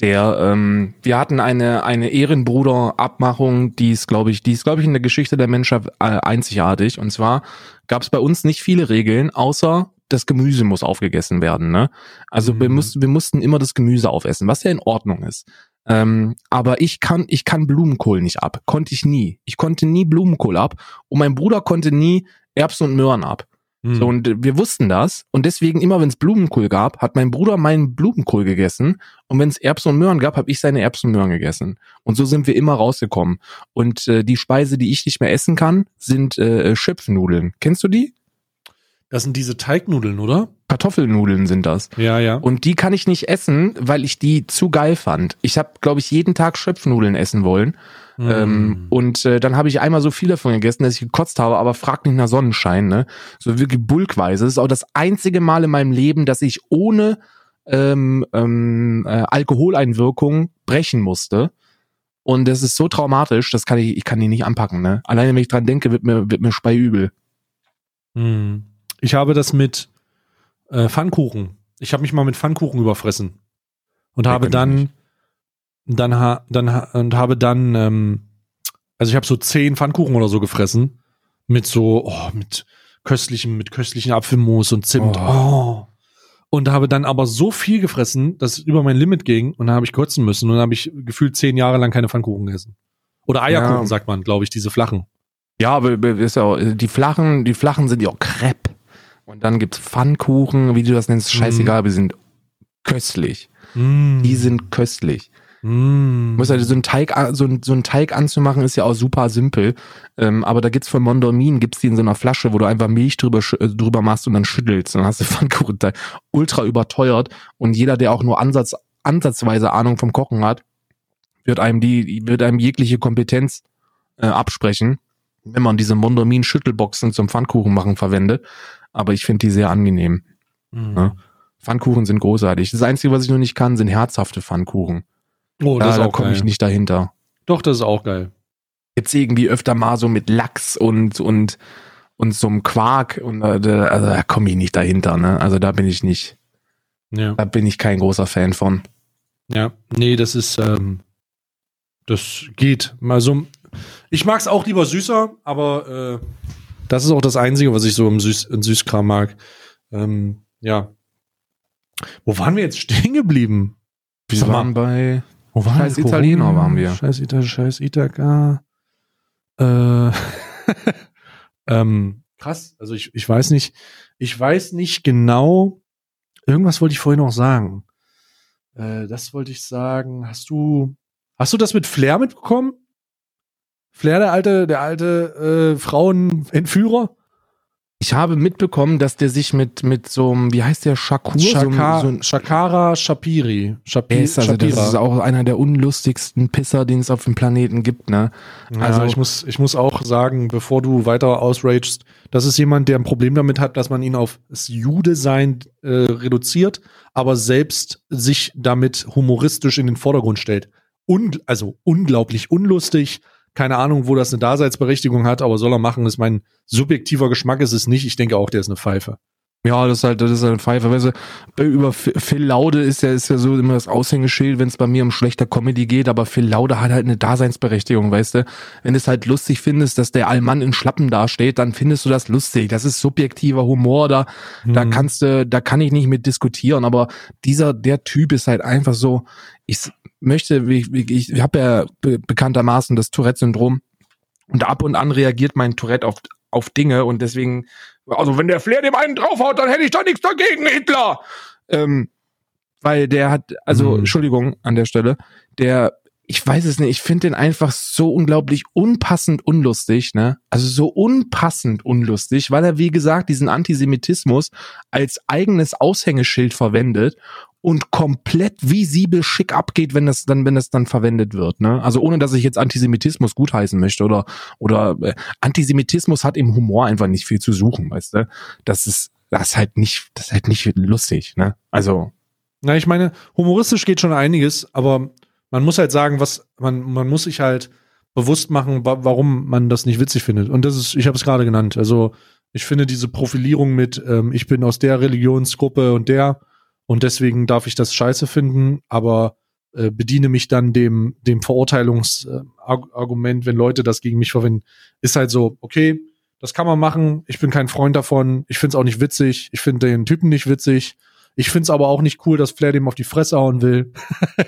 Der, ähm, wir hatten eine eine Ehrenbruder-Abmachung, die ist, glaube ich, die ist, glaube ich, in der Geschichte der Menschheit äh, einzigartig. Und zwar gab es bei uns nicht viele Regeln, außer das Gemüse muss aufgegessen werden. Ne? Also wir Mhm. mussten wir mussten immer das Gemüse aufessen, was ja in Ordnung ist. Ähm, aber ich kann ich kann Blumenkohl nicht ab, konnte ich nie. Ich konnte nie Blumenkohl ab und mein Bruder konnte nie Erbsen und Möhren ab. Hm. So, und wir wussten das. Und deswegen, immer wenn es Blumenkohl gab, hat mein Bruder meinen Blumenkohl gegessen. Und wenn es Erbsen und Möhren gab, habe ich seine Erbsen und Möhren gegessen. Und so sind wir immer rausgekommen. Und äh, die Speise, die ich nicht mehr essen kann, sind äh, Schöpfnudeln. Kennst du die? Das sind diese Teignudeln, oder? Kartoffelnudeln sind das. Ja, ja. Und die kann ich nicht essen, weil ich die zu geil fand. Ich habe, glaube ich, jeden Tag Schöpfnudeln essen wollen. Hm. Ähm, und äh, dann habe ich einmal so viel davon gegessen, dass ich gekotzt habe, aber frag nicht nach Sonnenschein, ne? So wirklich bulkweise. Das ist auch das einzige Mal in meinem Leben, dass ich ohne ähm, ähm, äh, Alkoholeinwirkung brechen musste. Und das ist so traumatisch, das kann ich, ich kann die nicht anpacken, ne? Alleine wenn ich dran denke, wird mir, wird mir speiübel. Hm. Ich habe das mit äh, Pfannkuchen. Ich habe mich mal mit Pfannkuchen überfressen und habe dann, dann, ha, dann und habe dann, ähm, also ich habe so zehn Pfannkuchen oder so gefressen mit so oh, mit köstlichem, mit köstlichen Apfelmus und Zimt. Oh. Oh. Und habe dann aber so viel gefressen, dass es über mein Limit ging und dann habe ich kotzen müssen und dann habe ich gefühlt zehn Jahre lang keine Pfannkuchen gegessen. Oder Eierkuchen Ja. sagt man, glaube ich, diese flachen. Ja, aber aber ist ja auch, die flachen, die flachen sind ja auch Crepe. Und dann gibt's Pfannkuchen, wie du das nennst, scheißegal, aber die sind köstlich. Mm. Die sind köstlich. Mm. Muss halt so ein Teig, so ein, so ein Teig anzumachen, ist ja auch super simpel. Ähm, aber da gibt's von Mondormin, gibt's die in so einer Flasche, wo du einfach Milch drüber, äh, drüber machst und dann schüttelst. Dann hast du Pfannkuchenteig. Ultra überteuert. Und jeder, der auch nur Ansatz, ansatzweise Ahnung vom Kochen hat, wird einem die, wird einem jegliche Kompetenz äh, absprechen, wenn man diese Mondormin Schüttelboxen zum Pfannkuchen machen verwendet. Aber ich finde die sehr angenehm. Mm. Ja. Pfannkuchen sind großartig. Das Einzige, was ich noch nicht kann, sind herzhafte Pfannkuchen. Oh, Da, das da auch komme ich nicht dahinter. Doch, das ist auch geil. Jetzt irgendwie öfter mal so mit Lachs und und und so einem Quark und äh, da- also da komme ich nicht dahinter, ne? Also da bin ich nicht, Ja. da bin ich kein großer Fan von. Ja. Nee, das ist, ähm, das geht. Mal so. Ich mag es auch lieber süßer, aber äh, das ist auch das Einzige, was ich so im, Süß, im Süßkram mag. Ähm, ja. Wo waren wir jetzt stehen geblieben? Wir Sag mal, waren bei Wo waren Scheiß wir? Italiener waren wir. Scheiß Italiener, scheiß Ithaka. Äh, ähm, krass. Also ich, ich weiß nicht, ich weiß nicht genau. Irgendwas wollte ich vorhin noch sagen. Äh, das wollte ich sagen. Hast du, hast du das mit Flair mitbekommen? Flair, der alte, der alte äh, Frauenentführer? Ich habe mitbekommen, dass der sich mit mit so einem, wie heißt der Shakur, so, Shaka, so ein Shakara Shapiri. Shapi, ist also das ist auch einer der unlustigsten Pisser, den es auf dem Planeten gibt, ne? Also Also- ich muss, ich muss auch sagen, bevor du weiter ausragest, das ist jemand, der ein Problem damit hat, dass man ihn auf das Jude-Sein äh, reduziert, aber selbst sich damit humoristisch in den Vordergrund stellt. Un also unglaublich unlustig. Keine Ahnung, wo das eine Daseinsberechtigung hat, aber soll er machen, ist mein subjektiver Geschmack, ist es nicht. Ich denke auch, der ist eine Pfeife. Ja, das ist halt, das ist halt ein Pfeife. Weißt du, über Phil Laude ist ja, ist ja so immer das Aushängeschild, wenn es bei mir um schlechter Comedy geht, aber Phil Laude hat halt eine Daseinsberechtigung, weißt du? Wenn du es halt lustig findest, dass der Allmann in Schlappen dasteht, dann findest du das lustig. Das ist subjektiver Humor, da, da Mhm. kannst du, da kann ich nicht mit diskutieren, aber dieser, der Typ ist halt einfach so, ich möchte, ich, ich, ich habe ja be bekanntermaßen das Tourette-Syndrom und ab und an reagiert mein Tourette auf, auf Dinge und deswegen, also wenn der Flair dem einen draufhaut, dann hätte ich da nichts dagegen, Hitler. Ähm, weil der hat, also Mhm. Entschuldigung an der Stelle, der ich weiß es nicht, ich finde den einfach so unglaublich unpassend unlustig, ne? Also so unpassend unlustig, weil er, wie gesagt, diesen Antisemitismus als eigenes Aushängeschild verwendet und komplett visibel schick abgeht, wenn das dann, wenn das dann verwendet wird, ne? Also ohne, dass ich jetzt Antisemitismus gutheißen möchte oder, oder äh, Antisemitismus hat im Humor einfach nicht viel zu suchen, weißt du? Das ist, das ist halt nicht, das ist halt nicht lustig, ne? Also. Na, ich meine, humoristisch geht schon einiges, aber man muss halt sagen, was man man muss sich halt bewusst machen, wa warum man das nicht witzig findet. Und das ist, ich habe es gerade genannt. Also ich finde diese Profilierung mit, ähm, ich bin aus der Religionsgruppe und der und deswegen darf ich das scheiße finden, aber äh, bediene mich dann dem dem Verurteilungsargument, wenn Leute das gegen mich verwenden, ist halt so, okay, das kann man machen. Ich bin kein Freund davon. Ich finde es auch nicht witzig. Ich finde den Typen nicht witzig. Ich find's aber auch nicht cool, dass Flair dem auf die Fresse hauen will.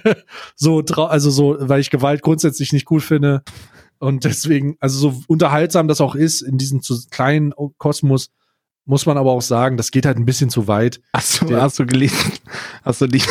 so, also so, weil ich Gewalt grundsätzlich nicht cool finde. Und deswegen, also so unterhaltsam das auch ist in diesem zu kleinen Kosmos, muss man aber auch sagen, das geht halt ein bisschen zu weit. Hast du, hast du gelesen? Hast du die,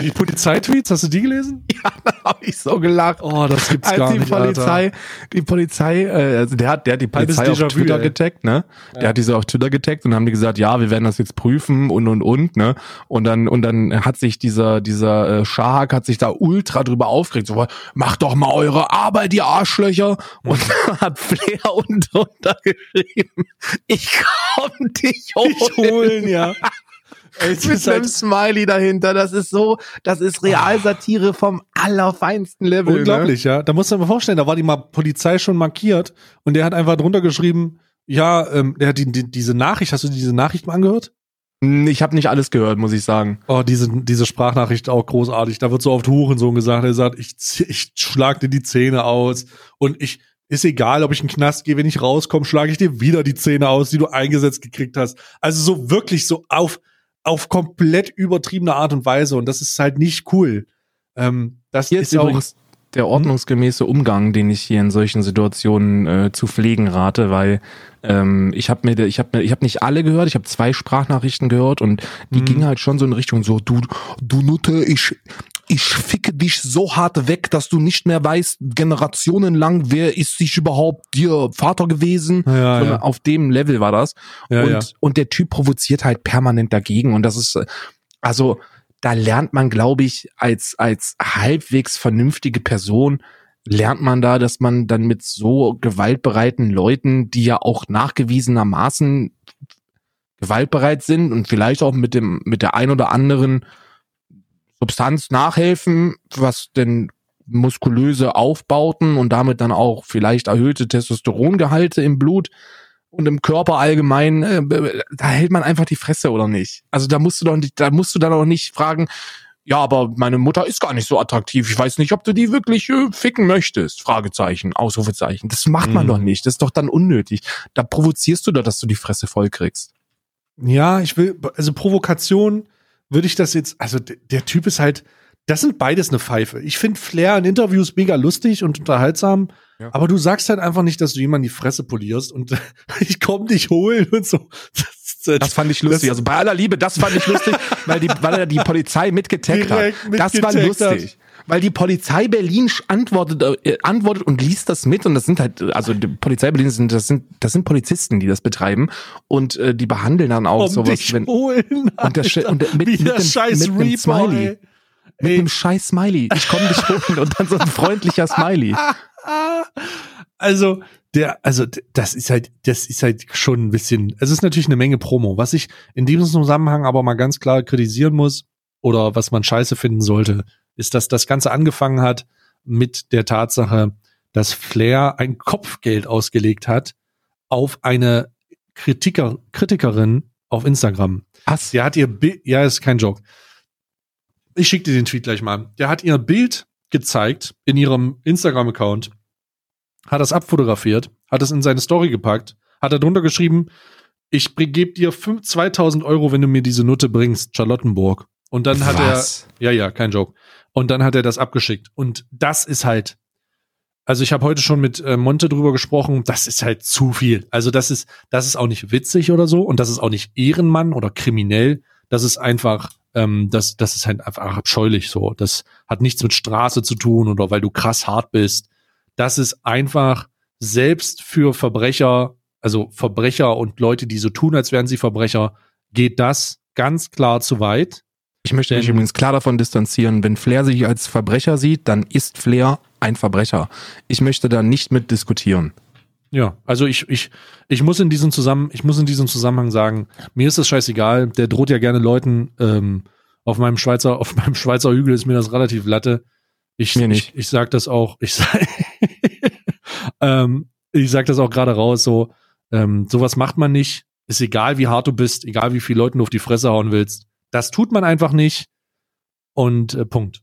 die Polizeitweets, hast du die gelesen? Ja, da habe ich so gelacht. Oh, das gibt's Als gar die nicht, Polizei, Alter. die Polizei, äh, also der hat, der hat die Polizei auf Twitter ey. getaggt, ne? Der Ja. hat diese auf Twitter getaggt und haben die gesagt, ja, wir werden das jetzt prüfen und und und, ne? Und dann und dann hat sich dieser dieser äh, Schahak hat sich da ultra drüber aufgeregt, so macht doch mal eure Arbeit, ihr Arschlöcher. Und dann hat Flair unten drunter geschrieben, ich komm dich holen. Ich holen, ja. Ey, es mit ist einem Smiley dahinter. Das ist so, das ist Realsatire vom allerfeinsten Level. unglaublich, ja. Da muss man mal vorstellen, da war die mal Polizei schon markiert und der hat einfach drunter geschrieben, ja, ähm, der hat die, die, diese Nachricht, hast du diese Nachricht mal angehört? Ne? Ich habe nicht alles gehört, muss ich sagen. Oh, diese, diese Sprachnachricht auch großartig. Da wird so oft Hurensohn gesagt. Er sagt, ich, ich schlag dir die Zähne aus und ich, ist egal, ob ich in den Knast gehe, wenn ich rauskomme, schlage ich dir wieder die Zähne aus, die du eingesetzt gekriegt hast. Also so wirklich so auf, auf komplett übertriebene Art und Weise und das ist halt nicht cool. Ähm, das Hier ist ist auch, übrigens der ordnungsgemäße Umgang, den ich hier in solchen Situationen äh, zu pflegen rate, weil ähm, ich habe mir, ich habe mir, ich habe nicht alle gehört, ich habe zwei Sprachnachrichten gehört und die Mhm. gingen halt schon so in Richtung so, du, du Nutte, ich, ich ficke dich so hart weg, dass du nicht mehr weißt, generationenlang, wer ist sich überhaupt dir Vater gewesen. Ja, ja. Auf dem Level war das. Ja, und, und der Typ provoziert halt permanent dagegen. Und das ist, äh, also, da lernt man, glaube ich, als, als halbwegs vernünftige Person, lernt man da, dass man dann mit so gewaltbereiten Leuten, die ja auch nachgewiesenermaßen gewaltbereit sind und vielleicht auch mit dem, mit der ein oder anderen Substanz nachhelfen, was denn muskulöse Aufbauten und damit dann auch vielleicht erhöhte Testosterongehalte im Blut und im Körper allgemein, äh, da hält man einfach die Fresse oder nicht. Also da musst du doch nicht, da musst du dann auch nicht fragen, ja, aber meine Mutter ist gar nicht so attraktiv. Ich weiß nicht, ob du die wirklich äh, ficken möchtest. Fragezeichen, Ausrufezeichen. Das macht man Mhm. doch nicht. Das ist doch dann unnötig. Da provozierst du doch, dass du die Fresse voll kriegst. Ja, ich will, also Provokation würde ich das jetzt, also der Typ ist halt, das sind beides eine Pfeife. Ich finde Flair in Interviews mega lustig und unterhaltsam, Ja. aber du sagst halt einfach nicht, dass du jemanden die Fresse polierst und ich komm dich holen und so. Das, Das fand ich lustig. Also bei aller Liebe, das fand ich lustig, weil, die, weil er die Polizei mitgetaggt hat. Das war lustig. Weil die Polizei Berlin antwortet, äh, antwortet und liest das mit und das sind halt, also die Polizei Berlin sind, das sind, das sind Polizisten, die das betreiben und äh, die behandeln dann auch komm sowas, dich wenn, holen. Und der und mit- mit der dem- scheiß mit dem Reaper, Smiley. ey. mit einem scheiß Smiley. Ich komm dich holen und dann so ein freundlicher Smiley. Also, der, also, das ist halt, das ist halt schon ein bisschen, es ist natürlich eine Menge Promo. Was ich in diesem Zusammenhang aber mal ganz klar kritisieren muss oder was man scheiße finden sollte, ist, dass das Ganze angefangen hat mit der Tatsache, dass Flair ein Kopfgeld ausgelegt hat auf eine Kritiker, Kritikerin auf Instagram. Was? Der hat ihr Bild, ja, ist kein Joke. Ich schicke dir den Tweet gleich mal. Der hat ihr Bild gezeigt in ihrem Instagram-Account, hat das abfotografiert, hat es in seine Story gepackt, hat darunter geschrieben, ich gebe dir 5, 2000 Euro, wenn du mir diese Nutte bringst, Charlottenburg. Und dann hat Was? er, ja, ja, kein Joke. Und dann hat er das abgeschickt. Und das ist halt, also ich habe heute schon mit äh, Monte drüber gesprochen, das ist halt zu viel. Also das ist, das ist auch nicht witzig oder so und das ist auch nicht Ehrenmann oder kriminell. Das ist einfach ähm, das, das ist halt einfach abscheulich so. Das hat nichts mit Straße zu tun oder weil du krass hart bist. Das ist einfach selbst für Verbrecher, also Verbrecher und Leute, die so tun, als wären sie Verbrecher, geht das ganz klar zu weit. Ich möchte mich übrigens klar davon distanzieren, wenn Flair sich als Verbrecher sieht, dann ist Flair ein Verbrecher. Ich möchte da nicht mit diskutieren. Ja, also ich, ich, ich muss in diesem Zusammen, ich muss in diesem Zusammenhang sagen, mir ist das scheißegal, der droht ja gerne Leuten, ähm, auf meinem Schweizer, auf meinem Schweizer Hügel ist mir das relativ latte. Ich, Mir nicht. ich, ich sag das auch, ich sag, ähm, ich sag das auch gerade raus, so, ähm, sowas macht man nicht. Ist egal, wie hart du bist, egal wie viele Leuten du auf die Fresse hauen willst. Das tut man einfach nicht. Und äh, Punkt.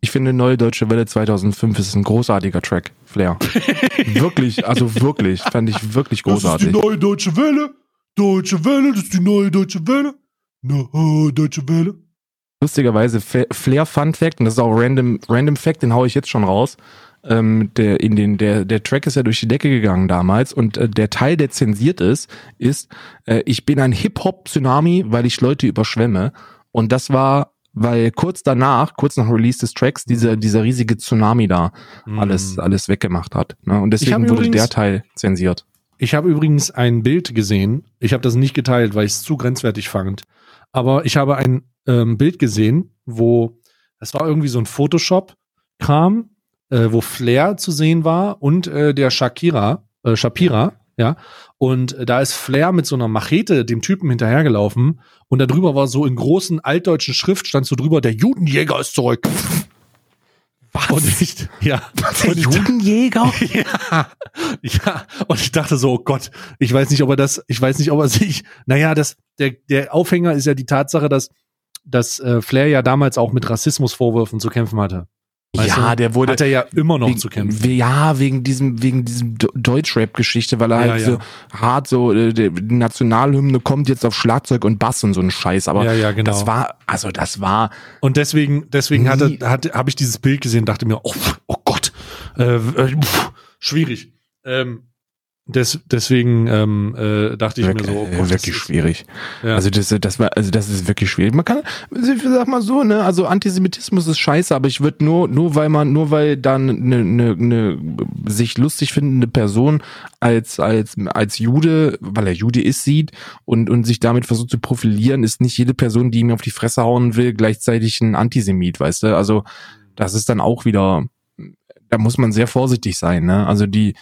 Ich finde Neue Deutsche Welle 2005 ist ein großartiger Track, Flair. wirklich, also wirklich, fand ich wirklich großartig. neue deutsche Welle. Deutsche Welle, das ist die neue deutsche Welle. Neue deutsche Welle. Lustigerweise, Flair Fun Fact, und das ist auch random, random Fact, den hau ich jetzt schon raus. Ähm, der, in den, der, der Track ist ja durch die Decke gegangen damals und äh, der Teil, der zensiert ist, ist, äh, ich bin ein Hip-Hop-Tsunami, weil ich Leute überschwemme. Und das war, weil kurz danach, kurz nach Release des Tracks, dieser, dieser riesige Tsunami da alles, alles weggemacht hat. Ne? Und Mhm. deswegen wurde der Teil zensiert. Ich habe übrigens ein Bild gesehen. Ich habe das nicht geteilt, weil ich es zu grenzwertig fand. Aber ich habe ein ähm, Bild gesehen, wo das war irgendwie so ein Photoshop-Kram, äh, wo Flair zu sehen war und äh, der Shakira, äh, Shapira, ja. Und äh, da ist Flair mit so einer Machete dem Typen hinterhergelaufen und da drüber war so in großen altdeutschen Schrift stand so drüber, der Judenjäger ist zurück. Was? Und ich, ja. Und ich, Judenjäger? ja, ja, und ich dachte so, oh Gott, ich weiß nicht, ob er das, ich weiß nicht, ob er sich, naja, das, der, der Aufhänger ist ja die Tatsache, dass, dass äh, Flair ja damals auch mit Rassismusvorwürfen zu kämpfen hatte. Weißt Ja, du? der wurde Hat er ja immer noch wegen, zu kämpfen. Ja, wegen diesem, wegen diesem Deutschrap-Geschichte, weil er Ja, halt ja. so hart so, äh, die Nationalhymne kommt jetzt auf Schlagzeug und Bass und so ein Scheiß. Aber Ja, ja, genau. das war, also das war, Und deswegen, deswegen hatte, hatte, habe ich dieses Bild gesehen und dachte mir, oh, oh Gott, äh, äh, pff, schwierig. Ähm, des, deswegen ähm, äh, dachte ich mir so, oh äh, Gott, das wirklich ist- schwierig. Ja. Also das, das war, also das ist wirklich schwierig. Man kann, ich sag mal so, ne, also Antisemitismus ist scheiße, aber ich würde nur, nur weil man, nur weil dann eine, eine, eine sich lustig findende Person als als als Jude, weil er Jude ist, sieht und und sich damit versucht zu profilieren, ist nicht jede Person, die ihm auf die Fresse hauen will, gleichzeitig ein Antisemit, weißt du? Also das ist dann auch wieder, da muss man sehr vorsichtig sein, ne? Also die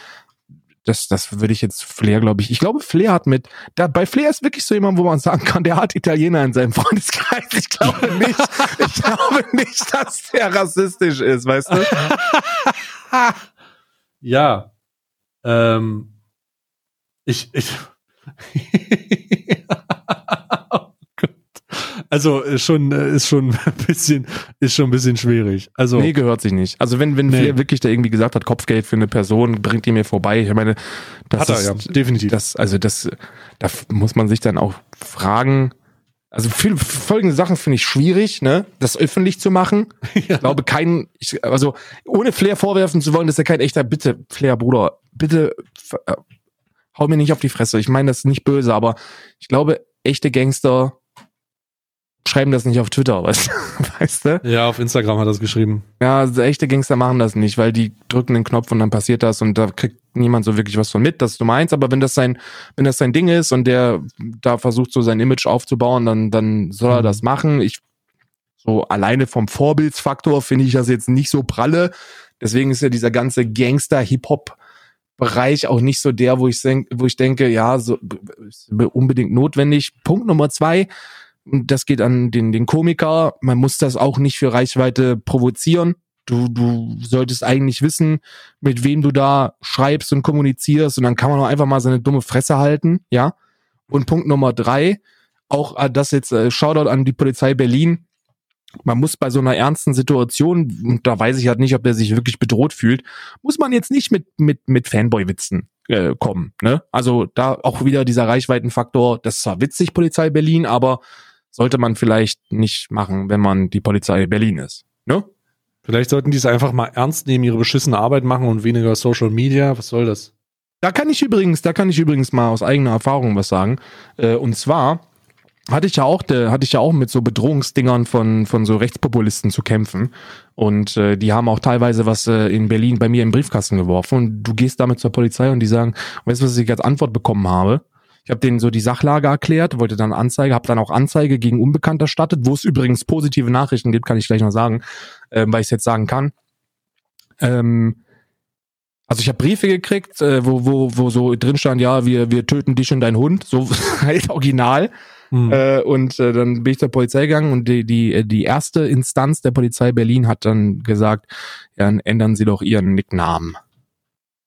das, das würde ich jetzt Flair, glaube ich. Ich glaube, Flair hat mit, da, bei Flair ist wirklich so jemand, wo man sagen kann, der hat Italiener in seinem Freundeskreis. Ich glaube nicht, ich glaube nicht, dass der rassistisch ist, weißt du? Ja. Ähm, ich, ich. Also ist schon äh, ist schon ein bisschen ist schon ein bisschen schwierig. Also Nee, gehört sich nicht. Also wenn, wenn Nee. Flair wirklich da irgendwie gesagt hat, Kopfgeld für eine Person, bringt die mir vorbei. Ich meine, das hat er ist, ja definitiv. das, also das, da muss man sich dann auch fragen. Also viel, folgende Sachen finde ich schwierig, ne, das öffentlich zu machen. Ich glaube, kein, ich, also ohne Flair vorwerfen zu wollen, dass er kein echter, bitte, Flair, Bruder, bitte, äh, hau mir nicht auf die Fresse. Ich meine das ist nicht böse, aber ich glaube, echte Gangster schreiben das nicht auf Twitter, weißt, du? weißt du? ja, auf Instagram hat er es geschrieben. Ja, also echte Gangster machen das nicht, weil die drücken den Knopf und dann passiert das und da kriegt niemand so wirklich was von mit, das ist du meinst. Aber wenn das sein, wenn das sein Ding ist und der da versucht so sein Image aufzubauen, dann, dann soll er Mhm. das machen. Ich, so alleine vom Vorbildsfaktor finde ich das jetzt nicht so pralle. Deswegen ist ja dieser ganze Gangster-Hip-Hop Bereich auch nicht so der, wo ich denk, wo ich denke, ja, so unbedingt notwendig. Punkt Nummer zwei, das geht an den, den Komiker. Man muss das auch nicht für Reichweite provozieren. Du, du solltest eigentlich wissen, mit wem du da schreibst und kommunizierst und dann kann man auch einfach mal seine dumme Fresse halten, ja. Und Punkt Nummer drei, auch äh, das jetzt äh, Shoutout an die Polizei Berlin. Man muss bei so einer ernsten Situation, und da weiß ich halt nicht, ob er sich wirklich bedroht fühlt, muss man jetzt nicht mit, mit, mit Fanboy-Witzen äh, kommen. Ne? Also da auch wieder dieser Reichweitenfaktor, das ist zwar witzig, Polizei Berlin, aber sollte man vielleicht nicht machen, wenn man die Polizei Berlin ist. Ne? Vielleicht sollten die es einfach mal ernst nehmen, ihre beschissene Arbeit machen und weniger Social Media. Was soll das? Da kann ich übrigens, da kann ich übrigens mal aus eigener Erfahrung was sagen. Äh, und zwar hatte ich ja auch, hatte ich ja auch mit so Bedrohungsdingern von von so Rechtspopulisten zu kämpfen und äh, die haben auch teilweise was äh, in Berlin bei mir im Briefkasten geworfen und du gehst damit zur Polizei und die sagen, weißt du, was ich als Antwort bekommen habe? Ich habe denen so die Sachlage erklärt, wollte dann Anzeige, habe dann auch Anzeige gegen Unbekannt erstattet, wo es übrigens positive Nachrichten gibt, kann ich gleich noch sagen, äh, weil ich es jetzt sagen kann. Ähm, also ich habe Briefe gekriegt, äh, wo, wo, wo so drin stand, ja, wir, wir töten dich und deinen Hund, so halt original. Hm. Äh, und äh, dann bin ich zur Polizei gegangen und die, die, äh, die erste Instanz der Polizei Berlin hat dann gesagt, ja, dann ändern Sie doch Ihren Nicknamen.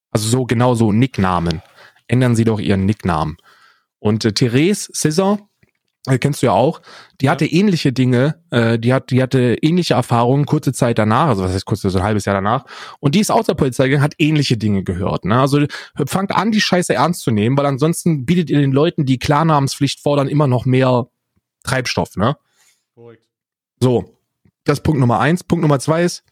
Also so genau so Nicknamen. Ändern Sie doch Ihren Nicknamen. Und äh, Therese Scissor, äh, kennst du ja auch, die ja. hatte ähnliche Dinge, äh, die hat, die hatte ähnliche Erfahrungen kurze Zeit danach, also was heißt kurz, so ein halbes Jahr danach, und die ist aus der Polizei gegangen, hat ähnliche Dinge gehört. Ne? Also fangt an, die Scheiße ernst zu nehmen, weil ansonsten bietet ihr den Leuten, die Klarnamenspflicht fordern, immer noch mehr Treibstoff, ne? Korrekt. So, das ist Punkt Nummer eins. Punkt Nummer zwei ist,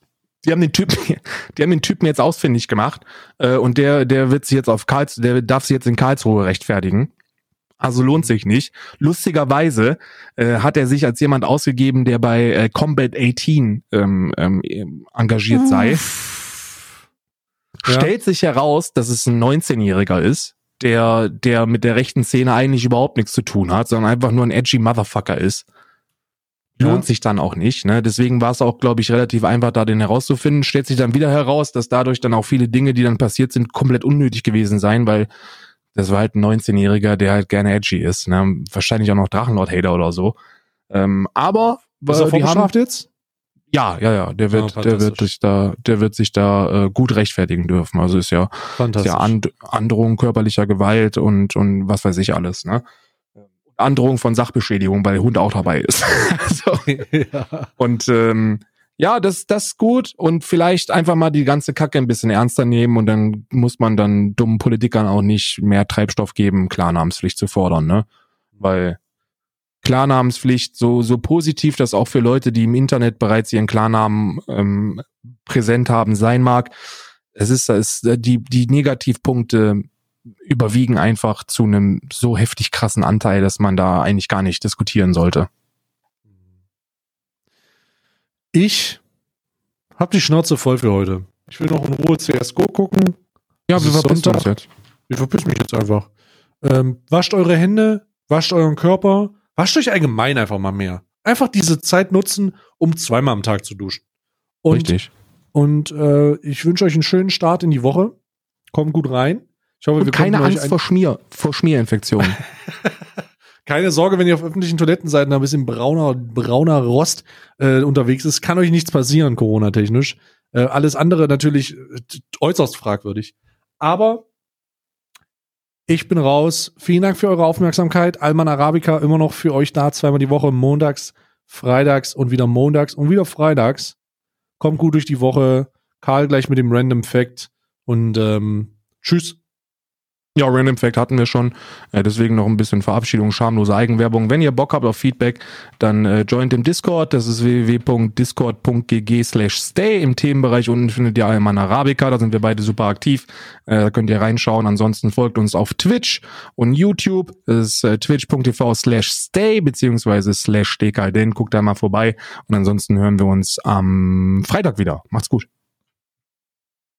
die haben den Typen, die haben den Typen jetzt ausfindig gemacht äh, und der, der wird sich jetzt auf Karls, der darf sich jetzt in Karlsruhe rechtfertigen. Also lohnt sich nicht. Lustigerweise äh, hat er sich als jemand ausgegeben, der bei äh, Combat 18 ähm, ähm, engagiert sei. Ja. Stellt sich heraus, dass es ein 19-Jähriger ist, der, der mit der rechten Szene eigentlich überhaupt nichts zu tun hat, sondern einfach nur ein edgy Motherfucker ist. Lohnt ja. sich dann auch nicht. Ne? Deswegen war es auch, glaube ich, relativ einfach, da den herauszufinden. Stellt sich dann wieder heraus, dass dadurch dann auch viele Dinge, die dann passiert sind, komplett unnötig gewesen sein, weil das war halt ein 19-Jähriger, der halt gerne edgy ist. Ne? Wahrscheinlich auch noch Drachenlord-Hater oder so. Ähm, aber ist er haben, jetzt? Ja, ja, ja. Der wird, ja, der wird sich da, der wird sich da äh, gut rechtfertigen dürfen. Also ist ja, ist ja And Androhung körperlicher Gewalt und und was weiß ich alles. Ne? Androhung von Sachbeschädigung, weil der Hund auch dabei ist. so. ja. Und ähm, ja, das, das ist gut und vielleicht einfach mal die ganze Kacke ein bisschen ernster nehmen und dann muss man dann dummen Politikern auch nicht mehr Treibstoff geben, Klarnamenspflicht zu fordern, ne? Weil Klarnamenspflicht, so, so positiv das auch für Leute, die im Internet bereits ihren Klarnamen ähm, präsent haben, sein mag, es ist, es die, die Negativpunkte überwiegen einfach zu einem so heftig krassen Anteil, dass man da eigentlich gar nicht diskutieren sollte. Ich habe die Schnauze voll für heute. Ich will noch in Ruhe CSGO gucken. Ja, wir verpissen uns jetzt. Ich verpiss mich jetzt einfach. Ähm, wascht eure Hände, wascht euren Körper, wascht euch allgemein einfach mal mehr. Einfach diese Zeit nutzen, um zweimal am Tag zu duschen. Und, Richtig. Und äh, ich wünsche euch einen schönen Start in die Woche. Kommt gut rein. Ich hoffe, wir keine Angst vor Schmier, vor Schmierinfektionen. Keine Sorge, wenn ihr auf öffentlichen Toilettenseiten ein bisschen brauner, brauner Rost äh, unterwegs ist, kann euch nichts passieren, Corona-technisch. Äh, alles andere natürlich äh, äußerst fragwürdig. Aber ich bin raus. Vielen Dank für eure Aufmerksamkeit. Alman Arabica immer noch für euch da, zweimal die Woche, montags, freitags und wieder montags und wieder freitags. Kommt gut durch die Woche. Karl gleich mit dem Random Fact und ähm, tschüss. Ja, Random Fact hatten wir schon. Äh, deswegen noch ein bisschen Verabschiedung, schamlose Eigenwerbung. Wenn ihr Bock habt auf Feedback, dann äh, joint im Discord. Das ist www.discord.gg slash stay. Im Themenbereich unten findet ihr Alman Arabica. Da sind wir beide super aktiv. Äh, da könnt ihr reinschauen. Ansonsten folgt uns auf Twitch und YouTube. Das ist äh, twitch.tv slash stay beziehungsweise slash Den Guckt da mal vorbei. Und ansonsten hören wir uns am Freitag wieder. Macht's gut.